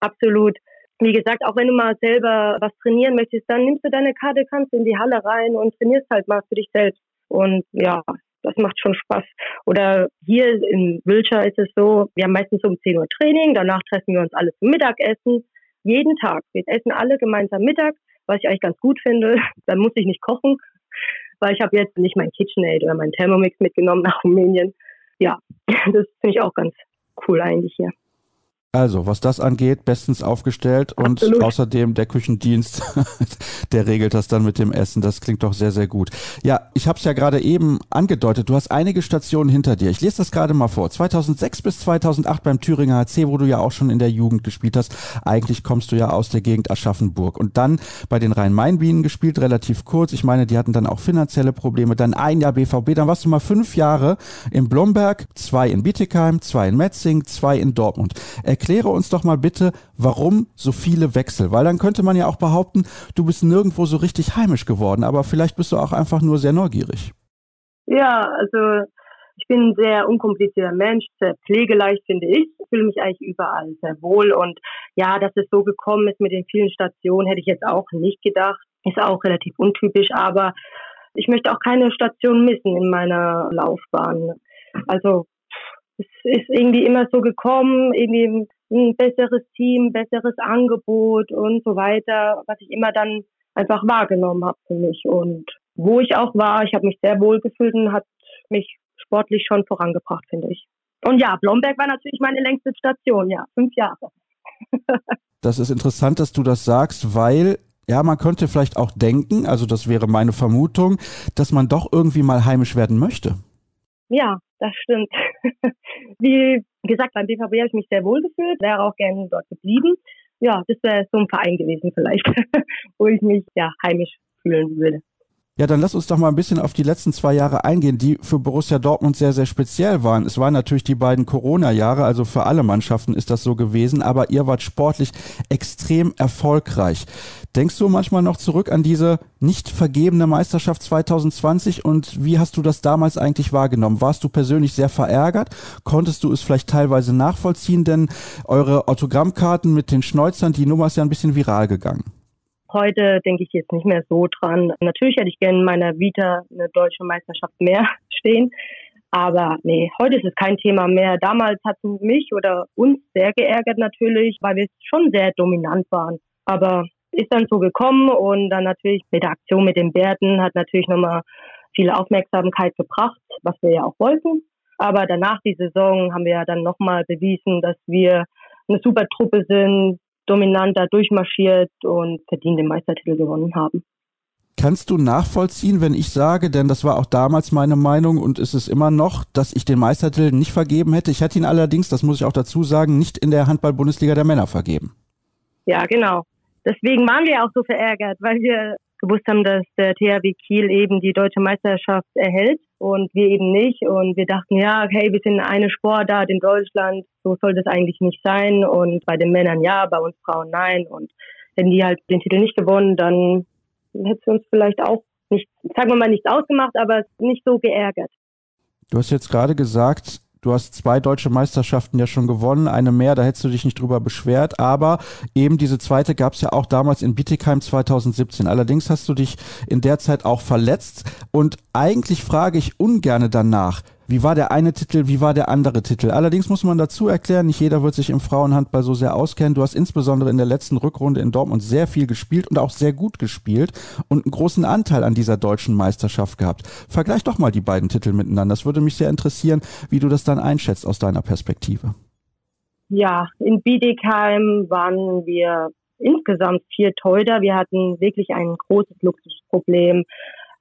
Speaker 4: Absolut wie gesagt, auch wenn du mal selber was trainieren möchtest, dann nimmst du deine Karte, kannst in die Halle rein und trainierst halt mal für dich selbst. Und ja, das macht schon Spaß. Oder hier in Wiltshire ist es so, wir haben meistens um 10 Uhr Training, danach treffen wir uns alle zum Mittagessen. Jeden Tag. Wir essen alle gemeinsam Mittag, was ich eigentlich ganz gut finde. Dann muss ich nicht kochen, weil ich habe jetzt nicht mein KitchenAid oder mein Thermomix mitgenommen nach Rumänien. Ja, das finde ich auch ganz cool eigentlich hier.
Speaker 1: Also, was das angeht, bestens aufgestellt und Absolut. außerdem der Küchendienst, der regelt das dann mit dem Essen. Das klingt doch sehr, sehr gut. Ja, ich habe es ja gerade eben angedeutet. Du hast einige Stationen hinter dir. Ich lese das gerade mal vor. 2006 bis 2008 beim Thüringer HC, wo du ja auch schon in der Jugend gespielt hast. Eigentlich kommst du ja aus der Gegend Aschaffenburg. Und dann bei den Rhein-Main-Bienen gespielt, relativ kurz. Ich meine, die hatten dann auch finanzielle Probleme. Dann ein Jahr BVB. Dann warst du mal fünf Jahre in Blomberg, zwei in Bietigheim, zwei in Metzing, zwei in Dortmund. Erklär erkläre uns doch mal bitte, warum so viele Wechsel? Weil dann könnte man ja auch behaupten, du bist nirgendwo so richtig heimisch geworden, aber vielleicht bist du auch einfach nur sehr neugierig.
Speaker 4: Ja, also ich bin ein sehr unkomplizierter Mensch, sehr pflegeleicht finde ich. Ich fühle mich eigentlich überall sehr wohl und ja, dass es so gekommen ist mit den vielen Stationen, hätte ich jetzt auch nicht gedacht. Ist auch relativ untypisch, aber ich möchte auch keine Station missen in meiner Laufbahn. Also es ist irgendwie immer so gekommen, irgendwie ein besseres Team, besseres Angebot und so weiter, was ich immer dann einfach wahrgenommen habe für mich. Und wo ich auch war, ich habe mich sehr wohl gefühlt und hat mich sportlich schon vorangebracht, finde ich. Und ja, Blomberg war natürlich meine längste Station, ja, fünf Jahre.
Speaker 1: das ist interessant, dass du das sagst, weil ja, man könnte vielleicht auch denken, also das wäre meine Vermutung, dass man doch irgendwie mal heimisch werden möchte.
Speaker 4: Ja, das stimmt. Wie gesagt, beim BVB habe ich mich sehr wohl gefühlt, wäre auch gerne dort geblieben. Ja, das wäre so ein Verein gewesen vielleicht, wo ich mich ja heimisch fühlen würde.
Speaker 1: Ja, dann lass uns doch mal ein bisschen auf die letzten zwei Jahre eingehen, die für Borussia Dortmund sehr, sehr speziell waren. Es waren natürlich die beiden Corona-Jahre, also für alle Mannschaften ist das so gewesen, aber ihr wart sportlich extrem erfolgreich. Denkst du manchmal noch zurück an diese nicht vergebene Meisterschaft 2020 und wie hast du das damals eigentlich wahrgenommen? Warst du persönlich sehr verärgert? Konntest du es vielleicht teilweise nachvollziehen? Denn eure Autogrammkarten mit den Schnäuzern, die Nummer ist ja ein bisschen viral gegangen.
Speaker 4: Heute denke ich jetzt nicht mehr so dran. Natürlich hätte ich gerne in meiner Vita eine deutsche Meisterschaft mehr stehen. Aber nee, heute ist es kein Thema mehr. Damals hat es mich oder uns sehr geärgert natürlich, weil wir schon sehr dominant waren. Aber ist dann so gekommen und dann natürlich mit der Aktion mit den Bärten hat natürlich nochmal viel Aufmerksamkeit gebracht, was wir ja auch wollten. Aber danach die Saison haben wir ja dann nochmal bewiesen, dass wir eine super Truppe sind, dominant da durchmarschiert und verdient den Meistertitel gewonnen haben.
Speaker 1: Kannst du nachvollziehen, wenn ich sage, denn das war auch damals meine Meinung und ist es immer noch, dass ich den Meistertitel nicht vergeben hätte? Ich hätte ihn allerdings, das muss ich auch dazu sagen, nicht in der Handball-Bundesliga der Männer vergeben.
Speaker 4: Ja, genau. Deswegen waren wir auch so verärgert, weil wir gewusst haben, dass der THW Kiel eben die deutsche Meisterschaft erhält und wir eben nicht. Und wir dachten, ja, hey, wir sind eine Sportart in Deutschland, so soll das eigentlich nicht sein. Und bei den Männern ja, bei uns Frauen nein. Und wenn die halt den Titel nicht gewonnen, dann hätte es uns vielleicht auch nicht, sagen wir mal, nichts ausgemacht, aber nicht so geärgert.
Speaker 1: Du hast jetzt gerade gesagt, Du hast zwei deutsche Meisterschaften ja schon gewonnen, eine mehr, da hättest du dich nicht drüber beschwert, aber eben diese zweite gab es ja auch damals in Bietigheim 2017. Allerdings hast du dich in der Zeit auch verletzt und eigentlich frage ich ungerne danach, wie war der eine Titel, wie war der andere Titel. Allerdings muss man dazu erklären, nicht jeder wird sich im Frauenhandball so sehr auskennen. Du hast insbesondere in der letzten Rückrunde in Dortmund sehr viel gespielt und auch sehr gut gespielt und einen großen Anteil an dieser deutschen Meisterschaft gehabt. Vergleich doch mal die beiden Titel miteinander. Das würde mich sehr interessieren, wie du das dann einschätzt aus deiner Perspektive.
Speaker 4: Ja, in Bietigheim waren wir insgesamt vier Teuter. Wir hatten wirklich ein großes Luxusproblem.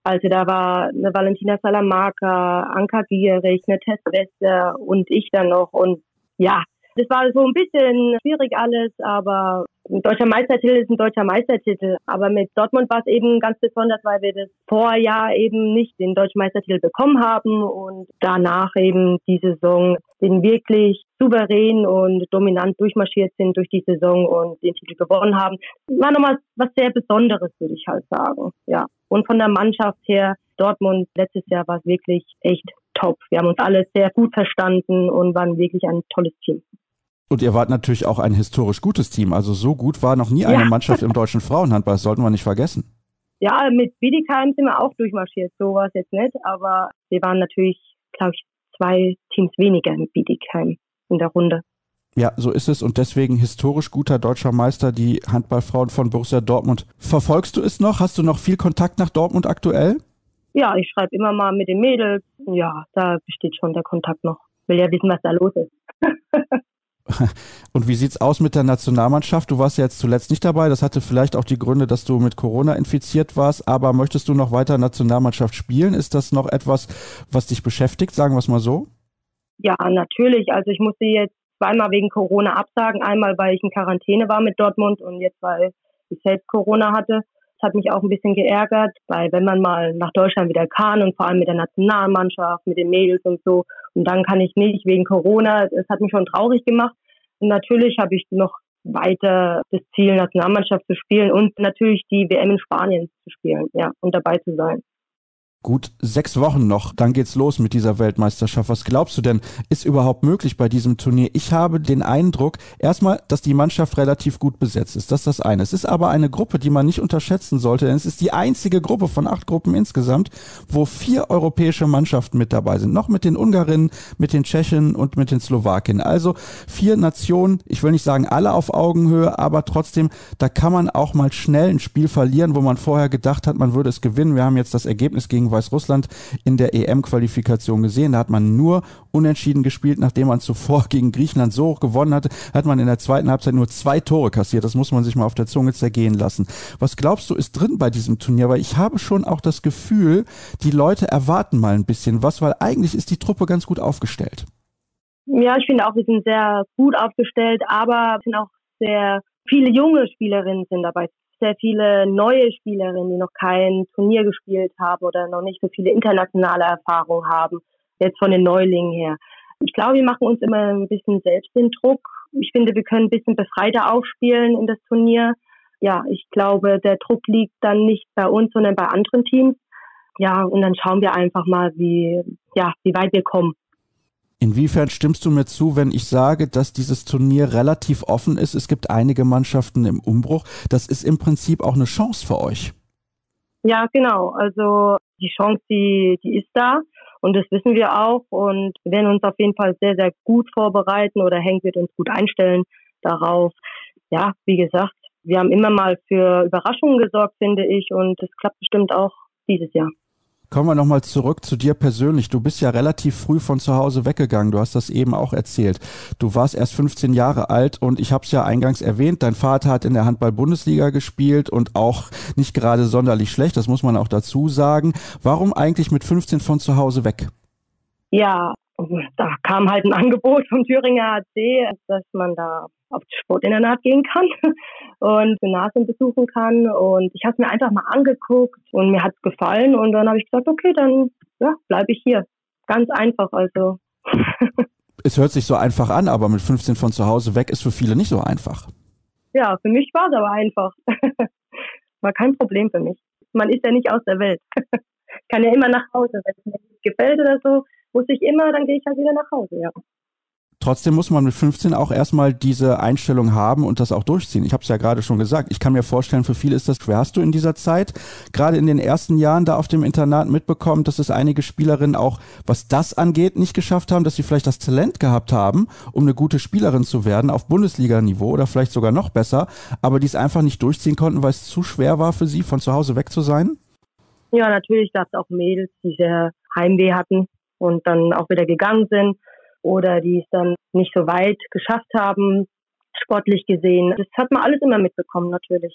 Speaker 4: Also da war eine Valentina Salamarca, Anka Gierig, eine Tess Wester und ich dann noch. Und ja, das war so ein bisschen schwierig alles, aber ein deutscher Meistertitel ist ein deutscher Meistertitel. Aber mit Dortmund war es eben ganz besonders, weil wir das Vorjahr eben nicht den deutschen Meistertitel bekommen haben und danach eben die Saison den wirklich souverän und dominant durchmarschiert sind durch die Saison und den Titel gewonnen haben. War nochmal was sehr Besonderes, würde ich halt sagen. Ja. Und von der Mannschaft her, Dortmund letztes Jahr war es wirklich echt top. Wir haben uns alle sehr gut verstanden und waren wirklich ein tolles Team.
Speaker 1: Und ihr wart natürlich auch ein historisch gutes Team. Also so gut war noch nie ja. eine Mannschaft im deutschen Frauenhandball. Das sollten wir nicht vergessen.
Speaker 4: Ja, mit Bietigheim sind wir auch durchmarschiert. So war es jetzt nicht. Aber wir waren natürlich, glaube ich, zwei Teams weniger mit Bietigheim in der Runde.
Speaker 1: Ja, so ist es und deswegen historisch guter deutscher Meister, die Handballfrauen von Borussia Dortmund. Verfolgst du es noch? Hast du noch viel Kontakt nach Dortmund aktuell?
Speaker 4: Ja, ich schreibe immer mal mit den Mädels. Ja, da besteht schon der Kontakt noch. Will ja wissen, was da los ist.
Speaker 1: Und wie sieht's aus mit der Nationalmannschaft? Du warst ja jetzt zuletzt nicht dabei. Das hatte vielleicht auch die Gründe, dass du mit Corona infiziert warst. Aber möchtest du noch weiter Nationalmannschaft spielen? Ist das noch etwas, was dich beschäftigt? Sagen wir es mal so.
Speaker 4: Ja, natürlich. Also ich musste jetzt zweimal wegen Corona absagen. Einmal, weil ich in Quarantäne war mit Dortmund und jetzt, weil ich selbst Corona hatte. Das hat mich auch ein bisschen geärgert, weil wenn man mal nach Deutschland wieder kann und vor allem mit der Nationalmannschaft, mit den Mädels und so, und dann kann ich nicht wegen Corona, das hat mich schon traurig gemacht. Und natürlich habe ich noch weiter das Ziel, Nationalmannschaft zu spielen und natürlich die WM in Spanien zu spielen, ja, und dabei zu sein
Speaker 1: gut sechs Wochen noch, dann geht's los mit dieser Weltmeisterschaft. Was glaubst du denn, ist überhaupt möglich bei diesem Turnier? Ich habe den Eindruck, erstmal, dass die Mannschaft relativ gut besetzt ist. Das ist das eine. Es ist aber eine Gruppe, die man nicht unterschätzen sollte, denn es ist die einzige Gruppe von acht Gruppen insgesamt, wo vier europäische Mannschaften mit dabei sind. Noch mit den Ungarinnen, mit den Tschechen und mit den Slowakinnen. Also vier Nationen, ich will nicht sagen alle auf Augenhöhe, aber trotzdem, da kann man auch mal schnell ein Spiel verlieren, wo man vorher gedacht hat, man würde es gewinnen. Wir haben jetzt das Ergebnis gegen Weißrussland in der EM-Qualifikation gesehen. Da hat man nur unentschieden gespielt, nachdem man zuvor gegen Griechenland so hoch gewonnen hatte, hat man in der zweiten Halbzeit nur zwei Tore kassiert. Das muss man sich mal auf der Zunge zergehen lassen. Was glaubst du, ist drin bei diesem Turnier? Weil ich habe schon auch das Gefühl, die Leute erwarten mal ein bisschen was, weil eigentlich ist die Truppe ganz gut aufgestellt.
Speaker 4: Ja, ich finde auch, wir sind sehr gut aufgestellt, aber sind auch sehr viele junge Spielerinnen sind dabei sehr viele neue Spielerinnen, die noch kein Turnier gespielt haben oder noch nicht so viele internationale Erfahrungen haben, jetzt von den Neulingen her. Ich glaube, wir machen uns immer ein bisschen selbst den Druck. Ich finde, wir können ein bisschen befreiter aufspielen in das Turnier. Ja, ich glaube, der Druck liegt dann nicht bei uns, sondern bei anderen Teams. Ja, und dann schauen wir einfach mal, wie, ja, wie weit wir kommen.
Speaker 1: Inwiefern stimmst du mir zu, wenn ich sage, dass dieses Turnier relativ offen ist? Es gibt einige Mannschaften im Umbruch. Das ist im Prinzip auch eine Chance für euch.
Speaker 4: Ja, genau. Also die Chance, die, die ist da. Und das wissen wir auch. Und wir werden uns auf jeden Fall sehr, sehr gut vorbereiten oder Henk wird uns gut einstellen darauf. Ja, wie gesagt, wir haben immer mal für Überraschungen gesorgt, finde ich, und das klappt bestimmt auch dieses Jahr.
Speaker 1: Kommen wir nochmal zurück zu dir persönlich. Du bist ja relativ früh von zu Hause weggegangen. Du hast das eben auch erzählt. Du warst erst 15 Jahre alt und ich habe es ja eingangs erwähnt, dein Vater hat in der Handball-Bundesliga gespielt und auch nicht gerade sonderlich schlecht, das muss man auch dazu sagen. Warum eigentlich mit 15 von zu Hause weg?
Speaker 4: Ja, da kam halt ein Angebot vom Thüringer AC, dass man da auf das Sportinternat gehen kann und Gymnasium besuchen kann. Und ich habe es mir einfach mal angeguckt und mir hat es gefallen. Und dann habe ich gesagt, okay, dann ja, bleibe ich hier. Ganz einfach, also.
Speaker 1: es hört sich so einfach an, aber mit 15 von zu Hause weg ist für viele nicht so einfach.
Speaker 4: Ja, für mich war es aber einfach. War kein Problem für mich. Man ist ja nicht aus der Welt. Kann ja immer nach Hause, wenn es mir gefällt oder so, muss ich immer, dann gehe ich halt wieder nach Hause, ja.
Speaker 1: Trotzdem muss man mit 15 auch erstmal diese Einstellung haben und das auch durchziehen. Ich habe es ja gerade schon gesagt. Ich kann mir vorstellen, für viele ist das schwer. Hast du in dieser Zeit, gerade in den ersten Jahren da auf dem Internat mitbekommen, dass es einige Spielerinnen auch, was das angeht, nicht geschafft haben, dass sie vielleicht das Talent gehabt haben, um eine gute Spielerin zu werden auf Bundesliga-Niveau oder vielleicht sogar noch besser, aber die es einfach nicht durchziehen konnten, weil es zu schwer war für sie, von zu Hause weg zu sein?
Speaker 4: Ja, natürlich gab es auch Mädels, die sehr Heimweh hatten und dann auch wieder gegangen sind oder die es dann nicht so weit geschafft haben, sportlich gesehen. Das hat man alles immer mitbekommen, natürlich.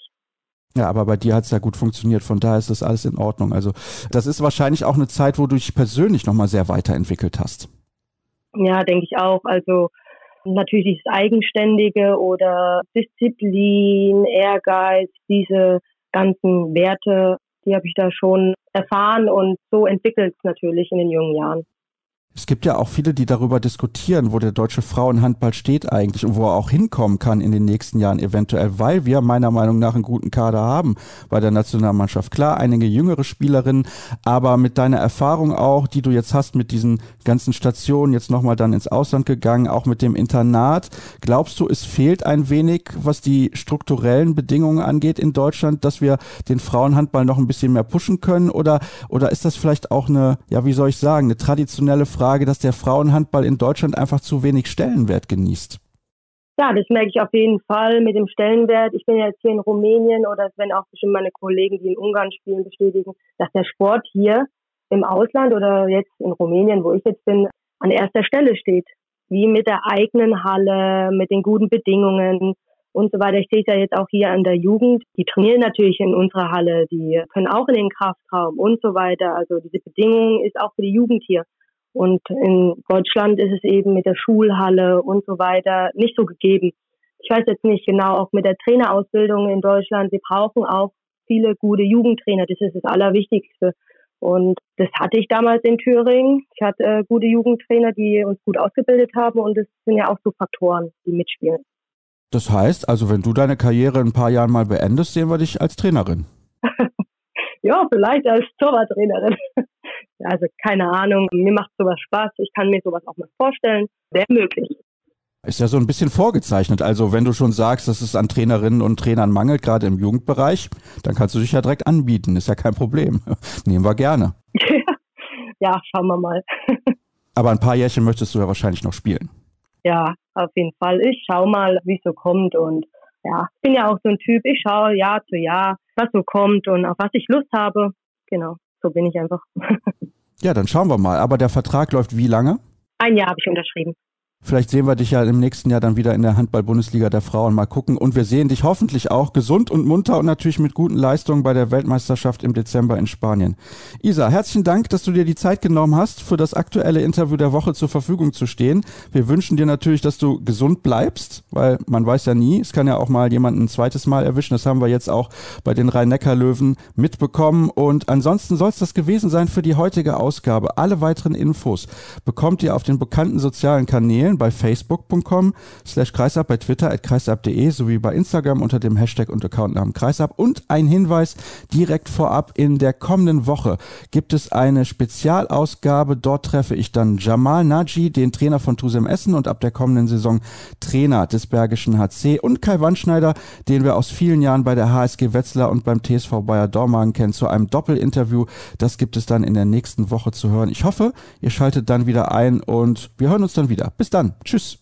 Speaker 1: Ja, aber bei dir hat es ja gut funktioniert, von daher ist das alles in Ordnung. Also das ist wahrscheinlich auch eine Zeit, wo du dich persönlich nochmal sehr weiterentwickelt hast.
Speaker 4: Ja, denke ich auch. Also natürlich das Eigenständige oder Disziplin, Ehrgeiz, diese ganzen Werte, die habe ich da schon erfahren und so entwickelt es natürlich in den jungen Jahren.
Speaker 1: Es gibt ja auch viele, die darüber diskutieren, wo der deutsche Frauenhandball steht eigentlich und wo er auch hinkommen kann in den nächsten Jahren eventuell, weil wir meiner Meinung nach einen guten Kader haben bei der Nationalmannschaft. Klar, einige jüngere Spielerinnen, aber mit deiner Erfahrung auch, die du jetzt hast mit diesen ganzen Stationen, jetzt nochmal dann ins Ausland gegangen, auch mit dem Internat, glaubst du, es fehlt ein wenig, was die strukturellen Bedingungen angeht in Deutschland, dass wir den Frauenhandball noch ein bisschen mehr pushen können oder, oder ist das vielleicht auch eine, ja, wie soll ich sagen, eine traditionelle Frage Frage, dass der Frauenhandball in Deutschland einfach zu wenig Stellenwert genießt.
Speaker 4: Ja, das merke ich auf jeden Fall mit dem Stellenwert. Ich bin ja jetzt hier in Rumänien oder werden auch bestimmt meine Kollegen, die in Ungarn spielen, bestätigen, dass der Sport hier im Ausland oder jetzt in Rumänien, wo ich jetzt bin, an erster Stelle steht. Wie mit der eigenen Halle, mit den guten Bedingungen und so weiter. Ich sehe es ja jetzt auch hier an der Jugend. Die trainieren natürlich in unserer Halle, die können auch in den Kraftraum und so weiter. Also diese Bedingung ist auch für die Jugend hier und in Deutschland ist es eben mit der Schulhalle und so weiter nicht so gegeben. Ich weiß jetzt nicht genau, auch mit der Trainerausbildung in Deutschland, wir brauchen auch viele gute Jugendtrainer. Das ist das Allerwichtigste. Und das hatte ich damals in Thüringen. Ich hatte äh, gute Jugendtrainer, die uns gut ausgebildet haben. Und das sind ja auch so Faktoren, die mitspielen.
Speaker 1: Das heißt, also wenn du deine Karriere in ein paar Jahren mal beendest, sehen wir dich als Trainerin.
Speaker 4: ja, vielleicht als Torwarttrainerin. Also keine Ahnung, mir macht sowas Spaß, ich kann mir sowas auch mal vorstellen, wäre möglich.
Speaker 1: Ist ja so ein bisschen vorgezeichnet. Also wenn du schon sagst, dass es an Trainerinnen und Trainern mangelt, gerade im Jugendbereich, dann kannst du dich ja direkt anbieten. Ist ja kein Problem. Nehmen wir gerne.
Speaker 4: ja, schauen wir mal.
Speaker 1: Aber ein paar Jährchen möchtest du ja wahrscheinlich noch spielen.
Speaker 4: Ja, auf jeden Fall. Ich schau mal, wie es so kommt. Und ja, ich bin ja auch so ein Typ. Ich schaue Jahr zu Jahr, was so kommt und auf was ich Lust habe. Genau so bin ich einfach.
Speaker 1: Ja, dann schauen wir mal. Aber der Vertrag läuft wie lange?
Speaker 4: Ein Jahr habe ich unterschrieben.
Speaker 1: Vielleicht sehen wir dich ja im nächsten Jahr dann wieder in der Handball-Bundesliga der Frauen mal gucken. Und wir sehen dich hoffentlich auch gesund und munter und natürlich mit guten Leistungen bei der Weltmeisterschaft im Dezember in Spanien. Isa, herzlichen Dank, dass du dir die Zeit genommen hast, für das aktuelle Interview der Woche zur Verfügung zu stehen. Wir wünschen dir natürlich, dass du gesund bleibst, weil man weiß ja nie, es kann ja auch mal jemanden ein zweites Mal erwischen. Das haben wir jetzt auch bei den Rhein-Neckar-Löwen mitbekommen. Und ansonsten soll es das gewesen sein für die heutige Ausgabe. Alle weiteren Infos bekommt ihr auf den bekannten sozialen Kanälen teilen bei facebook.com slash kreisab, bei Twitter at kreisab.de sowie bei Instagram unter dem Hashtag und Accountnamen kreisab. Und ein Hinweis direkt vorab, in der kommenden Woche gibt es eine Spezialausgabe. Dort treffe ich dann Jamal Naji, den Trainer von Tusem Essen und ab der kommenden Saison Trainer des Bergischen HC und Kai Wandschneider, den wir aus vielen Jahren bei der HSG Wetzlar und beim TSV Bayer Dormagen kennen, zu einem Doppelinterview. Das gibt es dann in der nächsten Woche zu hören. Ich hoffe, ihr schaltet dann wieder ein und wir hören uns dann wieder. Bis dann dann. Tschüss.